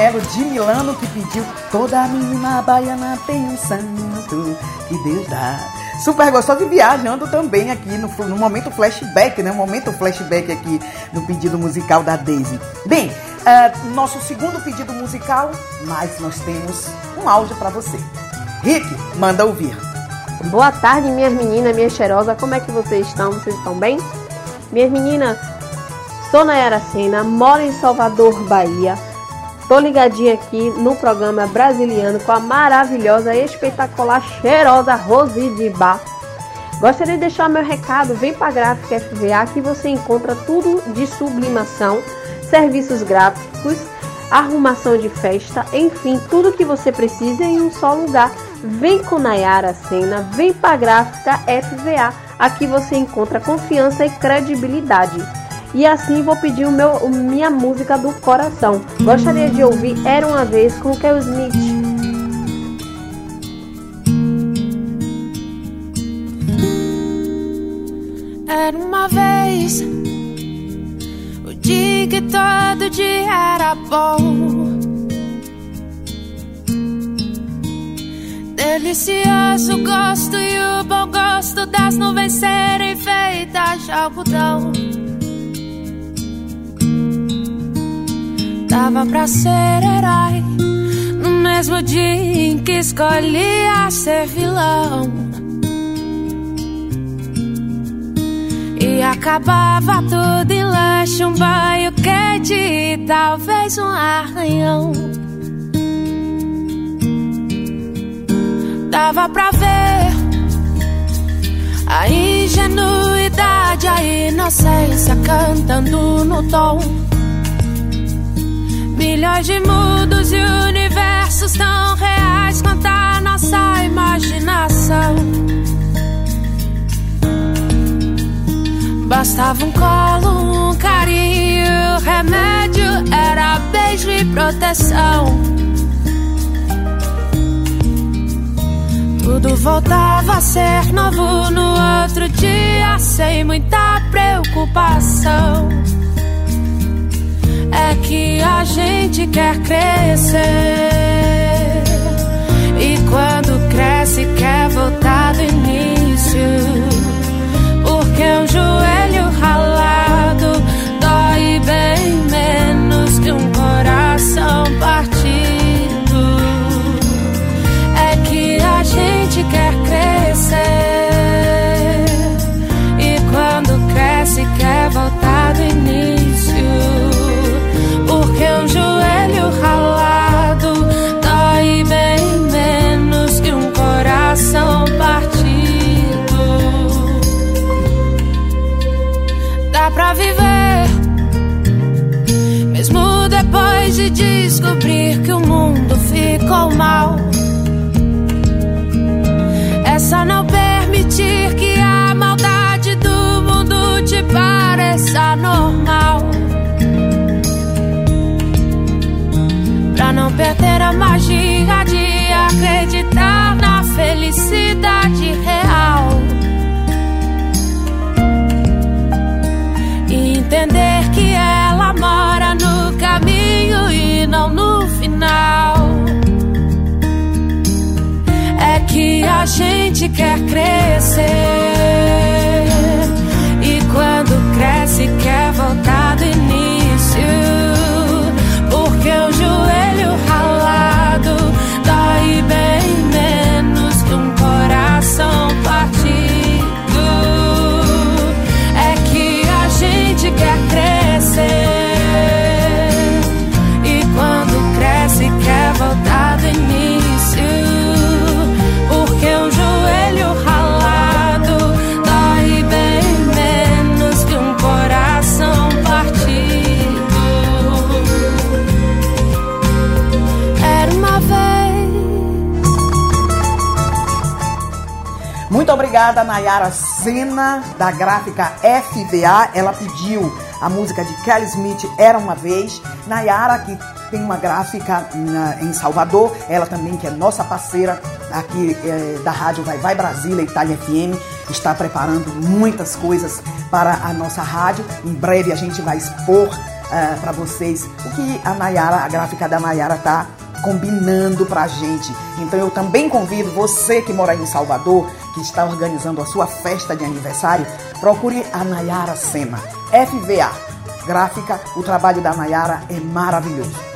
Melo de Milano que pediu Toda menina baiana tem um santo que Deus dá. Super gostoso e viajando também aqui no, no momento flashback, né? Momento flashback aqui no pedido musical da Deise. Bem, eh, nosso segundo pedido musical, mas nós temos um áudio para você. Rick, manda ouvir. Boa tarde, minhas meninas, minha cheirosa. Como é que vocês estão? Vocês estão bem? Minhas meninas, sou Nayara Sena, moro em Salvador, Bahia. Tô ligadinha aqui no programa Brasiliano com a maravilhosa, espetacular, cheirosa Rose de Bar. Gostaria de deixar meu recado, vem para a Gráfica FVA que você encontra tudo de sublimação, serviços gráficos, arrumação de festa, enfim, tudo que você precisa em um só lugar. Vem com Nayara Sena, vem para a Gráfica FVA. Aqui você encontra confiança e credibilidade. E assim vou pedir o meu, minha música do coração. Gostaria de ouvir Era uma Vez com Kel Smith. Era uma vez o dia que todo dia era bom. Delicioso o gosto e o bom gosto das nuvens serem feitas de algodão. Dava pra ser herói no mesmo dia em que escolhia ser vilão. E acabava tudo em lanche, um banho quente e talvez um arranhão. Dava pra ver a ingenuidade, a inocência cantando no tom. Milhões de mundos e universos tão reais quanto a nossa imaginação. Bastava um colo, um carinho, remédio era beijo e proteção. Tudo voltava a ser novo no outro dia, sem muita preocupação. É que a gente quer crescer. E quando cresce, quer voltar do início. Porque um joelho ficou mal. É só não permitir que a maldade do mundo te pareça normal. Pra não perder a magia de acreditar na felicidade real. Quer crescer. Muito obrigada, Nayara Sena, da gráfica FBA. Ela pediu a música de Kelly Smith, Era Uma Vez. Nayara, que tem uma gráfica em Salvador, ela também, que é nossa parceira aqui eh, da rádio Vai Vai Brasília, Itália FM, está preparando muitas coisas para a nossa rádio. Em breve a gente vai expor para vocês o que a Nayara, a gráfica da Nayara, está combinando pra gente. Então eu também convido você que mora em Salvador, que está organizando a sua festa de aniversário, procure a Nayara Sena, FVA. Gráfica, o trabalho da Nayara é maravilhoso.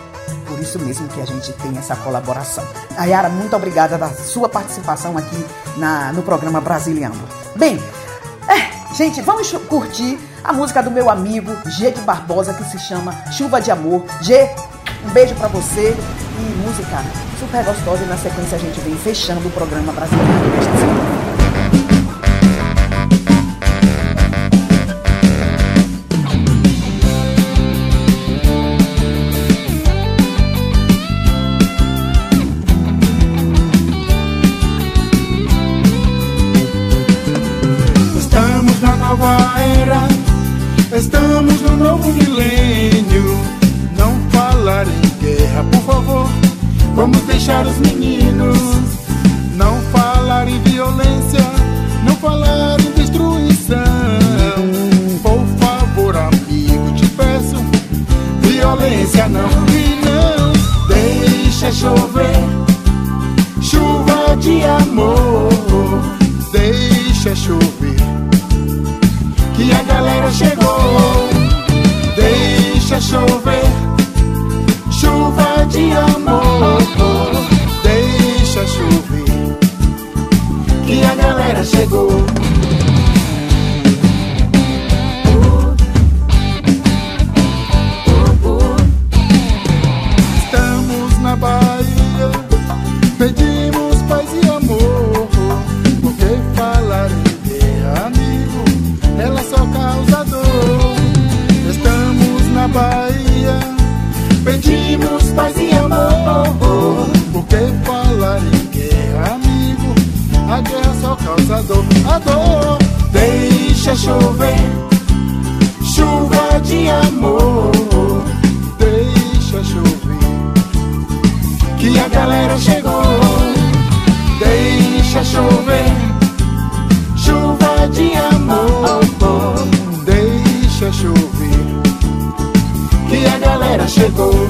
Por isso mesmo que a gente tem essa colaboração. Nayara, muito obrigada da sua participação aqui na, no programa Brasiliano. Bem, é, gente, vamos curtir a música do meu amigo G de Barbosa que se chama Chuva de Amor. G, um beijo pra você e música super gostosa e na sequência a gente vem fechando o programa Brasiliano desta semana. primavera chegou. Chegou.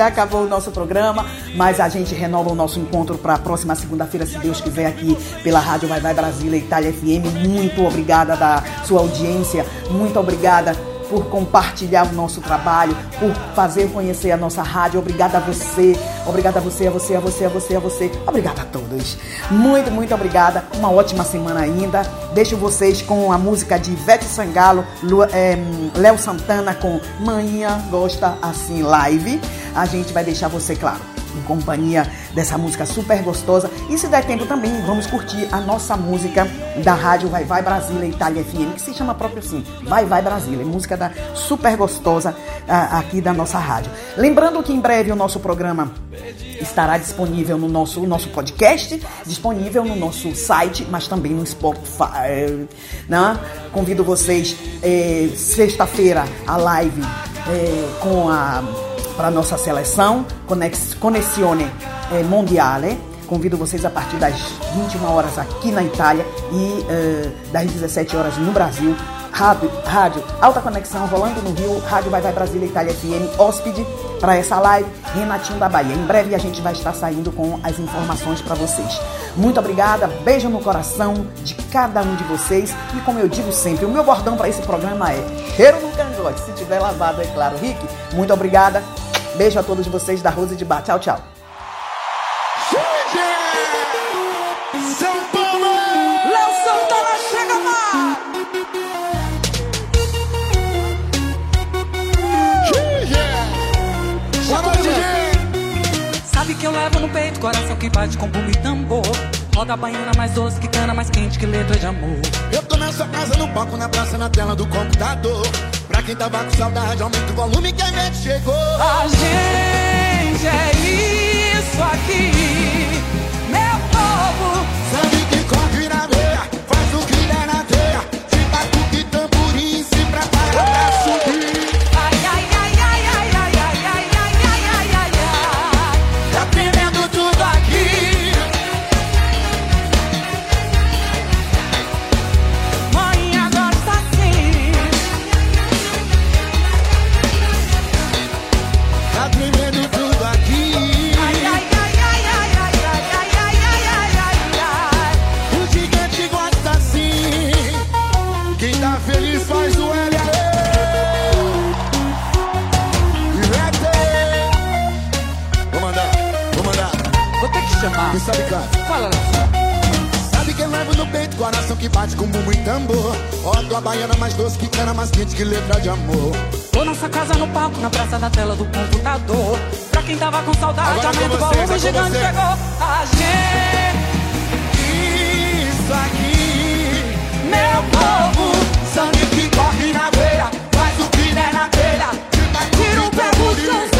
Gente, acabou o nosso programa, mas a gente renova o nosso encontro para a próxima segunda-feira, se Deus quiser, aqui pela Rádio Vai Vai Brasília Itália FM. Muito obrigada da sua audiência, muito obrigada por compartilhar o nosso trabalho, por fazer conhecer a nossa rádio. Obrigada a você, obrigada a você, a você, a você, a você, a você. Obrigada a todos. Muito, muito obrigada. Uma ótima semana ainda. Deixo vocês com a música de Ivete Sangalo, é, Léo Santana com Manhã Gosta Assim Live. A gente vai deixar você, claro, em companhia dessa música super gostosa. E se der tempo também, vamos curtir a nossa música da rádio Vai Vai Brasília Itália FM, que se chama próprio assim, Vai Vai Brasília, música da super gostosa aqui da nossa rádio. Lembrando que em breve o nosso programa estará disponível no nosso, nosso podcast, disponível no nosso site, mas também no Spotify. Né? Convido vocês, eh, sexta-feira, a live eh, com a para nossa seleção Conex- Connessione eh, Mondiale. Convido vocês a partir das 21 horas aqui na Itália e eh, das 17 horas no Brasil. Rádio, rádio Alta Conexão rolando no Rio, Rádio Vai Vai Brasília Itália FM, hóspede para essa live, Renatinho da Bahia. Em breve a gente vai estar saindo com as informações para vocês. Muito obrigada, beijo no coração de cada um de vocês e como eu digo sempre, o meu bordão para esse programa é cheiro no cangote, se tiver lavado é claro. Rick, muito obrigada. Beijo a todos vocês da Rose de Bar. Tchau, tchau. São Paulo! Léo Santana chega lá! Sabe que eu levo no peito, coração que bate com bumbo e tambor. Roda a baiana mais doce que cana, mais quente que letra de amor. Eu tô na sua casa, no palco, na praça, na tela do computador. Pra quem tava com saudade, aumenta o volume que a gente chegou. A gente é isso aqui, sabe canta. Fala, Léo. Sabe quem levo no peito, coração que bate com bumbo e tambor. Ó, tua baiana mais doce que cana mais quente que letra de amor. Tô nossa casa no palco, na praça da tela do computador. Pra quem tava com saudade, Agora aumenta o volume, gigante você. chegou. A gente, Isso aqui, meu povo, sangue que corre na veia, faz o que der na telha. Tira o pé do sangue.